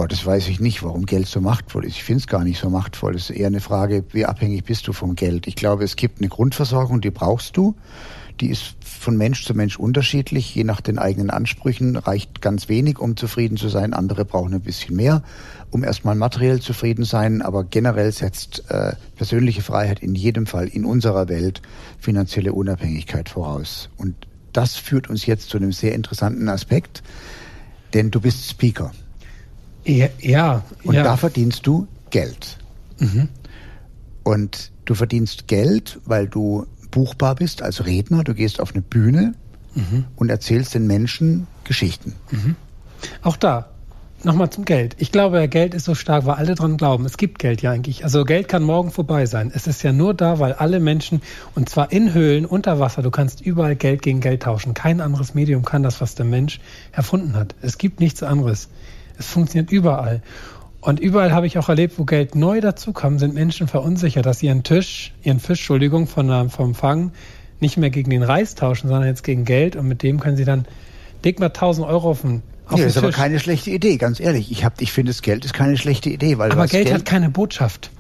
Boah, das weiß ich nicht, warum Geld so machtvoll ist. Ich finde es gar nicht so machtvoll. Es ist eher eine Frage, wie abhängig bist du vom Geld. Ich glaube, es gibt eine Grundversorgung, die brauchst du. Die ist von Mensch zu Mensch unterschiedlich. Je nach den eigenen Ansprüchen reicht ganz wenig, um zufrieden zu sein. Andere brauchen ein bisschen mehr, um erstmal materiell zufrieden sein. Aber generell setzt äh, persönliche Freiheit in jedem Fall in unserer Welt finanzielle Unabhängigkeit voraus. Und das führt uns jetzt zu einem sehr interessanten Aspekt, denn du bist Speaker. Ja. ja und ja. da verdienst du Geld. Mhm. Und du verdienst Geld, weil du buchbar bist als Redner. Du gehst auf eine Bühne mhm. und erzählst den Menschen Geschichten. Mhm. Auch da, nochmal zum Geld. Ich glaube, Geld ist so stark, weil alle dran glauben. Es gibt Geld ja eigentlich. Also Geld kann morgen vorbei sein. Es ist ja nur da, weil alle Menschen, und zwar in Höhlen, unter Wasser, du kannst überall Geld gegen Geld tauschen. Kein anderes Medium kann das, was der Mensch erfunden hat. Es gibt nichts anderes. Es funktioniert überall. Und überall habe ich auch erlebt, wo Geld neu dazukommt, sind Menschen verunsichert, dass sie ihren Tisch, ihren Fisch, Entschuldigung, von, vom Fang nicht mehr gegen den Reis tauschen, sondern jetzt gegen Geld. Und mit dem können sie dann, leg mal 1000 Euro auf den auf ja, das ist aber keine schlechte Idee, ganz ehrlich. Ich, hab, ich finde, das Geld ist keine schlechte Idee. Weil aber Geld, Geld hat keine Botschaft.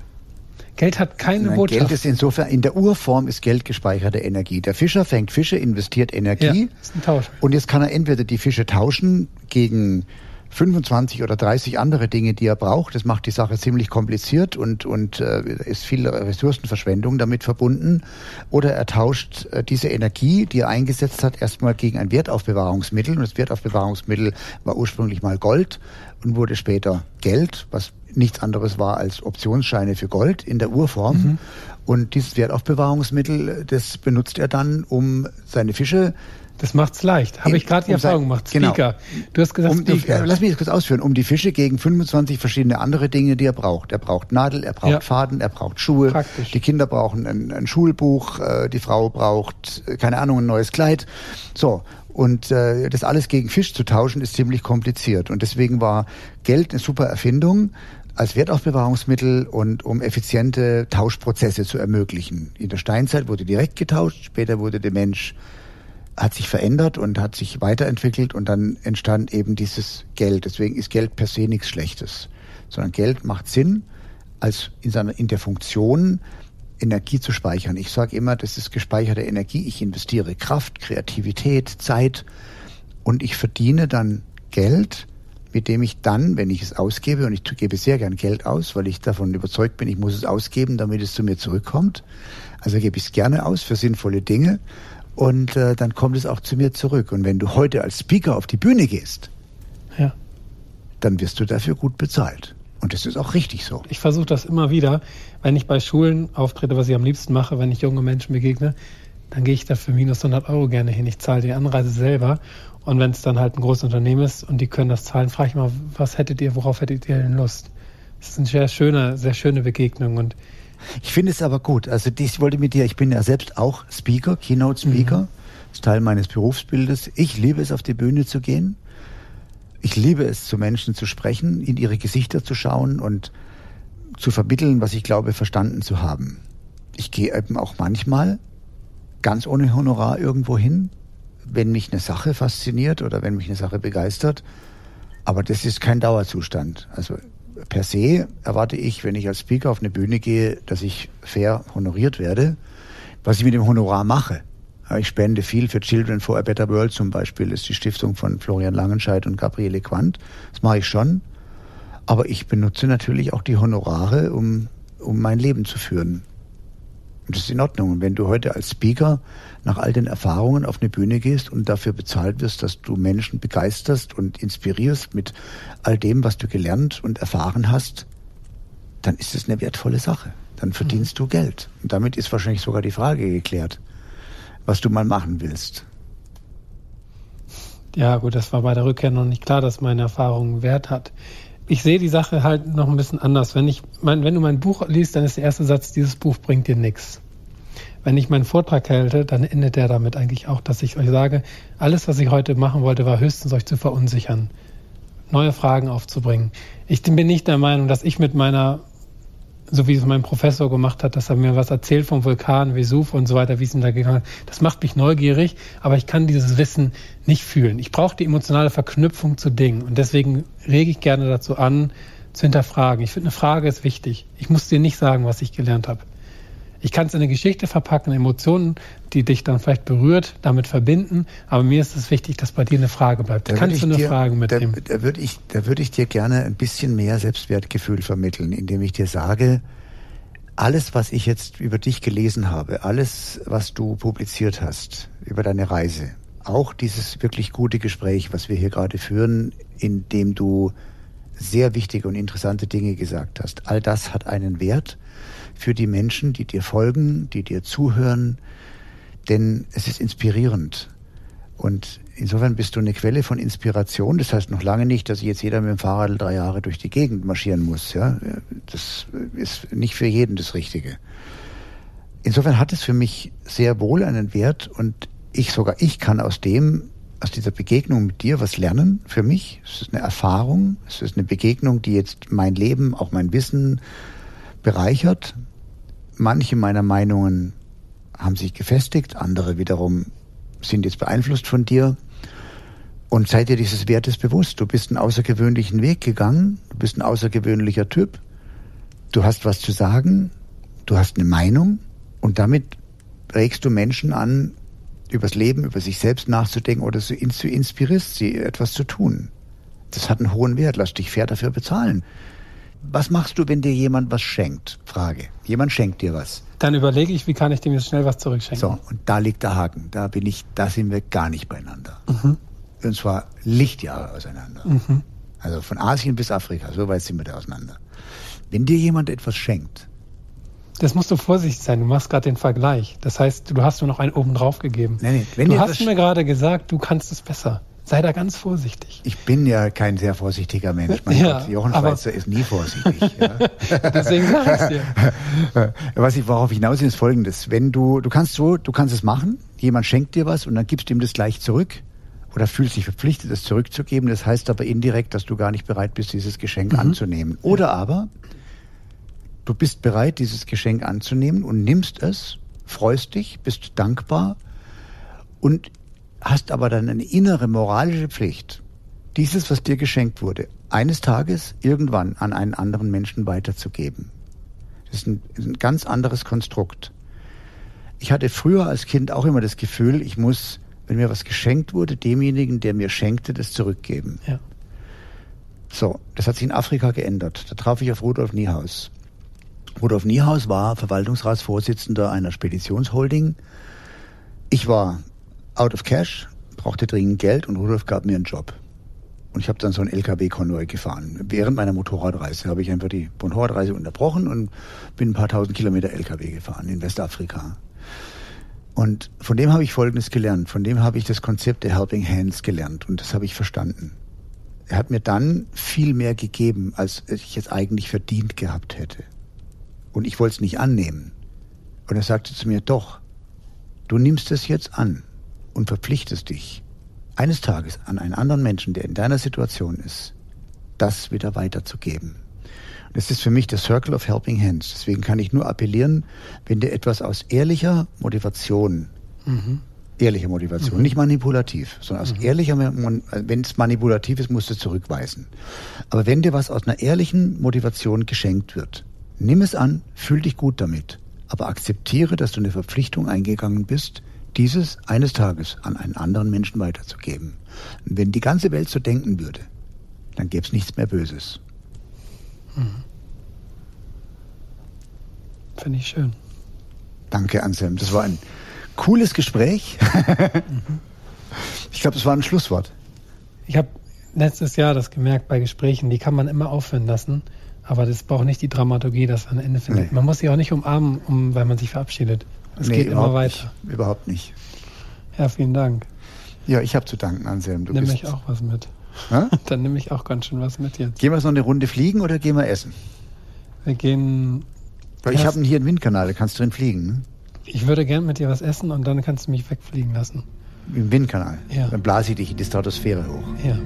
Geld hat keine Nein, Botschaft. Geld ist insofern, in der Urform ist Geld gespeicherte Energie. Der Fischer fängt Fische, investiert Energie. Ja, ist ein Tausch. Und jetzt kann er entweder die Fische tauschen gegen 25 oder 30 andere Dinge, die er braucht. Das macht die Sache ziemlich kompliziert und, und äh, ist viel Ressourcenverschwendung damit verbunden. Oder er tauscht äh, diese Energie, die er eingesetzt hat, erstmal gegen ein Wertaufbewahrungsmittel. Und das Wertaufbewahrungsmittel war ursprünglich mal Gold und wurde später Geld, was nichts anderes war als Optionsscheine für Gold in der Urform. Mhm. Und dieses Wertaufbewahrungsmittel, das benutzt er dann, um seine Fische das macht's leicht. Habe ich gerade die um Erfahrung gemacht. Genau. Speaker. Genau. Du hast gesagt um die, Speaker. lass mich das kurz ausführen. Um die Fische gegen 25 verschiedene andere Dinge, die er braucht. Er braucht Nadel, er braucht ja. Faden, er braucht Schuhe. Praktisch. Die Kinder brauchen ein, ein Schulbuch, äh, die Frau braucht, äh, keine Ahnung, ein neues Kleid. So. Und äh, das alles gegen Fisch zu tauschen, ist ziemlich kompliziert. Und deswegen war Geld eine super Erfindung als Wertaufbewahrungsmittel und um effiziente Tauschprozesse zu ermöglichen. In der Steinzeit wurde direkt getauscht, später wurde der Mensch hat sich verändert und hat sich weiterentwickelt und dann entstand eben dieses Geld. Deswegen ist Geld per se nichts Schlechtes, sondern Geld macht Sinn als in, seiner, in der Funktion Energie zu speichern. Ich sage immer, das ist gespeicherte Energie. Ich investiere Kraft, Kreativität, Zeit und ich verdiene dann Geld, mit dem ich dann, wenn ich es ausgebe, und ich gebe sehr gern Geld aus, weil ich davon überzeugt bin, ich muss es ausgeben, damit es zu mir zurückkommt. Also gebe ich es gerne aus für sinnvolle Dinge und äh, dann kommt es auch zu mir zurück. Und wenn du heute als Speaker auf die Bühne gehst, ja. dann wirst du dafür gut bezahlt. Und das ist auch richtig so. Ich versuche das immer wieder, wenn ich bei Schulen auftrete, was ich am liebsten mache, wenn ich junge Menschen begegne, dann gehe ich da für minus 100 Euro gerne hin. Ich zahle die Anreise selber. Und wenn es dann halt ein großes Unternehmen ist und die können das zahlen, frage ich mal, was hättet ihr, worauf hättet ihr denn Lust? Das ist eine sehr schöne, sehr schöne Begegnung und ich finde es aber gut. Also ich wollte mit dir, ich bin ja selbst auch Speaker, Keynote Speaker. Mhm. Das ist Teil meines Berufsbildes. Ich liebe es, auf die Bühne zu gehen. Ich liebe es, zu Menschen zu sprechen, in ihre Gesichter zu schauen und zu vermitteln, was ich glaube, verstanden zu haben. Ich gehe eben auch manchmal ganz ohne Honorar irgendwo hin, wenn mich eine Sache fasziniert oder wenn mich eine Sache begeistert. Aber das ist kein Dauerzustand. Also per se erwarte ich, wenn ich als Speaker auf eine Bühne gehe, dass ich fair honoriert werde. Was ich mit dem Honorar mache. Ich spende viel für Children for a Better World zum Beispiel, ist die Stiftung von Florian Langenscheidt und Gabriele Quandt. Das mache ich schon. Aber ich benutze natürlich auch die Honorare, um, um mein Leben zu führen. Und das ist in Ordnung. Und wenn du heute als Speaker nach all den Erfahrungen auf eine Bühne gehst und dafür bezahlt wirst, dass du Menschen begeisterst und inspirierst mit all dem, was du gelernt und erfahren hast, dann ist es eine wertvolle Sache. Dann verdienst mhm. du Geld. Und damit ist wahrscheinlich sogar die Frage geklärt, was du mal machen willst. Ja, gut, das war bei der Rückkehr noch nicht klar, dass meine Erfahrung Wert hat ich sehe die Sache halt noch ein bisschen anders. Wenn ich, mein, wenn du mein Buch liest, dann ist der erste Satz, dieses Buch bringt dir nichts. Wenn ich meinen Vortrag halte, dann endet der damit eigentlich auch, dass ich euch sage, alles, was ich heute machen wollte, war höchstens euch zu verunsichern, neue Fragen aufzubringen. Ich bin nicht der Meinung, dass ich mit meiner so wie es mein Professor gemacht hat, dass er mir was erzählt vom Vulkan, Vesuv und so weiter, wie es ihm da gegangen ist. Das macht mich neugierig, aber ich kann dieses Wissen nicht fühlen. Ich brauche die emotionale Verknüpfung zu Dingen und deswegen rege ich gerne dazu an, zu hinterfragen. Ich finde, eine Frage ist wichtig. Ich muss dir nicht sagen, was ich gelernt habe. Ich kann es in eine Geschichte verpacken, Emotionen, die dich dann vielleicht berührt, damit verbinden. Aber mir ist es wichtig, dass bei dir eine Frage bleibt. Da Kannst du eine dir, Frage mitnehmen? Da, da würde ich, da würde ich dir gerne ein bisschen mehr Selbstwertgefühl vermitteln, indem ich dir sage, alles, was ich jetzt über dich gelesen habe, alles, was du publiziert hast über deine Reise, auch dieses wirklich gute Gespräch, was wir hier gerade führen, in dem du sehr wichtige und interessante Dinge gesagt hast, all das hat einen Wert für die Menschen, die dir folgen, die dir zuhören, denn es ist inspirierend. Und insofern bist du eine Quelle von Inspiration. Das heißt noch lange nicht, dass jetzt jeder mit dem Fahrrad drei Jahre durch die Gegend marschieren muss. Ja, das ist nicht für jeden das Richtige. Insofern hat es für mich sehr wohl einen Wert und ich sogar ich kann aus dem aus dieser Begegnung mit dir was lernen für mich. Es ist eine Erfahrung, es ist eine Begegnung, die jetzt mein Leben, auch mein Wissen bereichert. Manche meiner Meinungen haben sich gefestigt, andere wiederum sind jetzt beeinflusst von dir. Und sei dir dieses Wertes bewusst. Du bist einen außergewöhnlichen Weg gegangen, du bist ein außergewöhnlicher Typ, du hast was zu sagen, du hast eine Meinung und damit regst du Menschen an, übers Leben, über sich selbst nachzudenken oder du inspirierst sie, etwas zu tun. Das hat einen hohen Wert. Lass dich fair dafür bezahlen. Was machst du, wenn dir jemand was schenkt? Frage. Jemand schenkt dir was. Dann überlege ich, wie kann ich dem jetzt schnell was zurückschenken. So, und da liegt der Haken. Da bin ich, da sind wir gar nicht beieinander. Mhm. Und zwar Lichtjahre auseinander. Mhm. Also von Asien bis Afrika, so weit sind wir da auseinander. Wenn dir jemand etwas schenkt, das musst du vorsichtig sein. Du machst gerade den Vergleich. Das heißt, du hast nur noch einen oben drauf gegeben. Nee, nee. Wenn du hast mir gerade gesagt, du kannst es besser. Sei da ganz vorsichtig. Ich bin ja kein sehr vorsichtiger Mensch. Mein ja, Gott, Jochen Schweizer ist nie vorsichtig. (laughs) ja. Deswegen sage ich dir. (laughs) Was ich, worauf ich hinaus will, ist folgendes. Wenn du, du kannst so, du kannst es machen, jemand schenkt dir was und dann gibst du ihm das gleich zurück oder fühlst dich verpflichtet, es zurückzugeben. Das heißt aber indirekt, dass du gar nicht bereit bist, dieses Geschenk mhm. anzunehmen. Oder ja. aber Du bist bereit, dieses Geschenk anzunehmen und nimmst es, freust dich, bist dankbar und hast aber dann eine innere moralische Pflicht, dieses, was dir geschenkt wurde, eines Tages irgendwann an einen anderen Menschen weiterzugeben. Das ist ein, ein ganz anderes Konstrukt. Ich hatte früher als Kind auch immer das Gefühl, ich muss, wenn mir was geschenkt wurde, demjenigen, der mir schenkte, das zurückgeben. Ja. So, das hat sich in Afrika geändert. Da traf ich auf Rudolf Niehaus. Rudolf Niehaus war Verwaltungsratsvorsitzender einer Speditionsholding. Ich war out of cash, brauchte dringend Geld und Rudolf gab mir einen Job. Und ich habe dann so ein LKW-Konvoi gefahren. Während meiner Motorradreise habe ich einfach die Motorradreise unterbrochen und bin ein paar tausend Kilometer LKW gefahren in Westafrika. Und von dem habe ich Folgendes gelernt. Von dem habe ich das Konzept der Helping Hands gelernt und das habe ich verstanden. Er hat mir dann viel mehr gegeben, als ich jetzt eigentlich verdient gehabt hätte. Und ich wollte es nicht annehmen. Und er sagte zu mir, doch, du nimmst es jetzt an und verpflichtest dich, eines Tages an einen anderen Menschen, der in deiner Situation ist, das wieder weiterzugeben. Und das ist für mich der Circle of Helping Hands. Deswegen kann ich nur appellieren, wenn dir etwas aus ehrlicher Motivation, mhm. ehrlicher Motivation, mhm. nicht manipulativ, sondern aus mhm. ehrlicher, wenn es manipulativ ist, musst du zurückweisen. Aber wenn dir was aus einer ehrlichen Motivation geschenkt wird, Nimm es an, fühl dich gut damit, aber akzeptiere, dass du eine Verpflichtung eingegangen bist, dieses eines Tages an einen anderen Menschen weiterzugeben. Und wenn die ganze Welt so denken würde, dann gäbe es nichts mehr Böses. Mhm. Finde ich schön. Danke, Anselm. Das war ein cooles Gespräch. (laughs) mhm. Ich glaube, das war ein Schlusswort. Ich habe letztes Jahr das gemerkt bei Gesprächen, die kann man immer aufhören lassen. Aber das braucht nicht die Dramaturgie, das am Ende findet. Nee. Man muss sich auch nicht umarmen, um, weil man sich verabschiedet. Es nee, geht immer weiter. Nicht, überhaupt nicht. Ja, vielen Dank. Ja, ich habe zu danken, Anselm. Du nehme ich auch was mit. (laughs) Dann nehme ich auch ganz schön was mit jetzt. Gehen wir so eine Runde fliegen oder gehen wir essen? Wir gehen. Weil ich habe hier einen Windkanal, da kannst du drin fliegen. Ne? Ich würde gern mit dir was essen und dann kannst du mich wegfliegen lassen. Im Windkanal? Ja. Dann blase ich dich in die Stratosphäre hoch. Ja.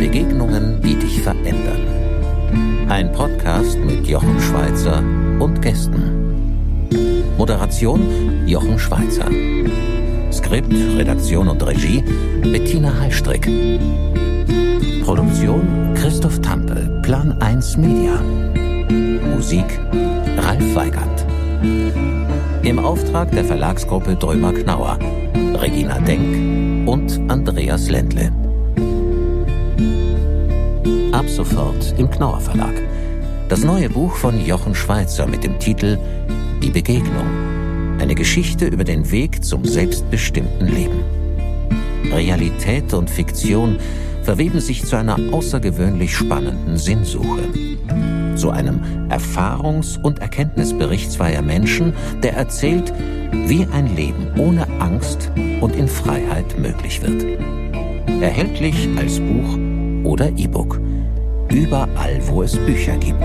Begegnungen, die dich verändern. Ein Podcast mit Jochen Schweizer und Gästen. Moderation Jochen Schweizer. Skript, Redaktion und Regie Bettina Heistrick. Produktion Christoph Tampe, Plan 1 Media. Musik Ralf Weigand. Im Auftrag der Verlagsgruppe Drömer Knauer, Regina Denk und Andreas Ländle ab sofort im Knauer Verlag. Das neue Buch von Jochen Schweizer mit dem Titel Die Begegnung. Eine Geschichte über den Weg zum selbstbestimmten Leben. Realität und Fiktion verweben sich zu einer außergewöhnlich spannenden Sinnsuche. Zu einem Erfahrungs- und Erkenntnisbericht zweier Menschen, der erzählt, wie ein Leben ohne Angst und in Freiheit möglich wird. Erhältlich als Buch oder E-Book überall, wo es Bücher gibt.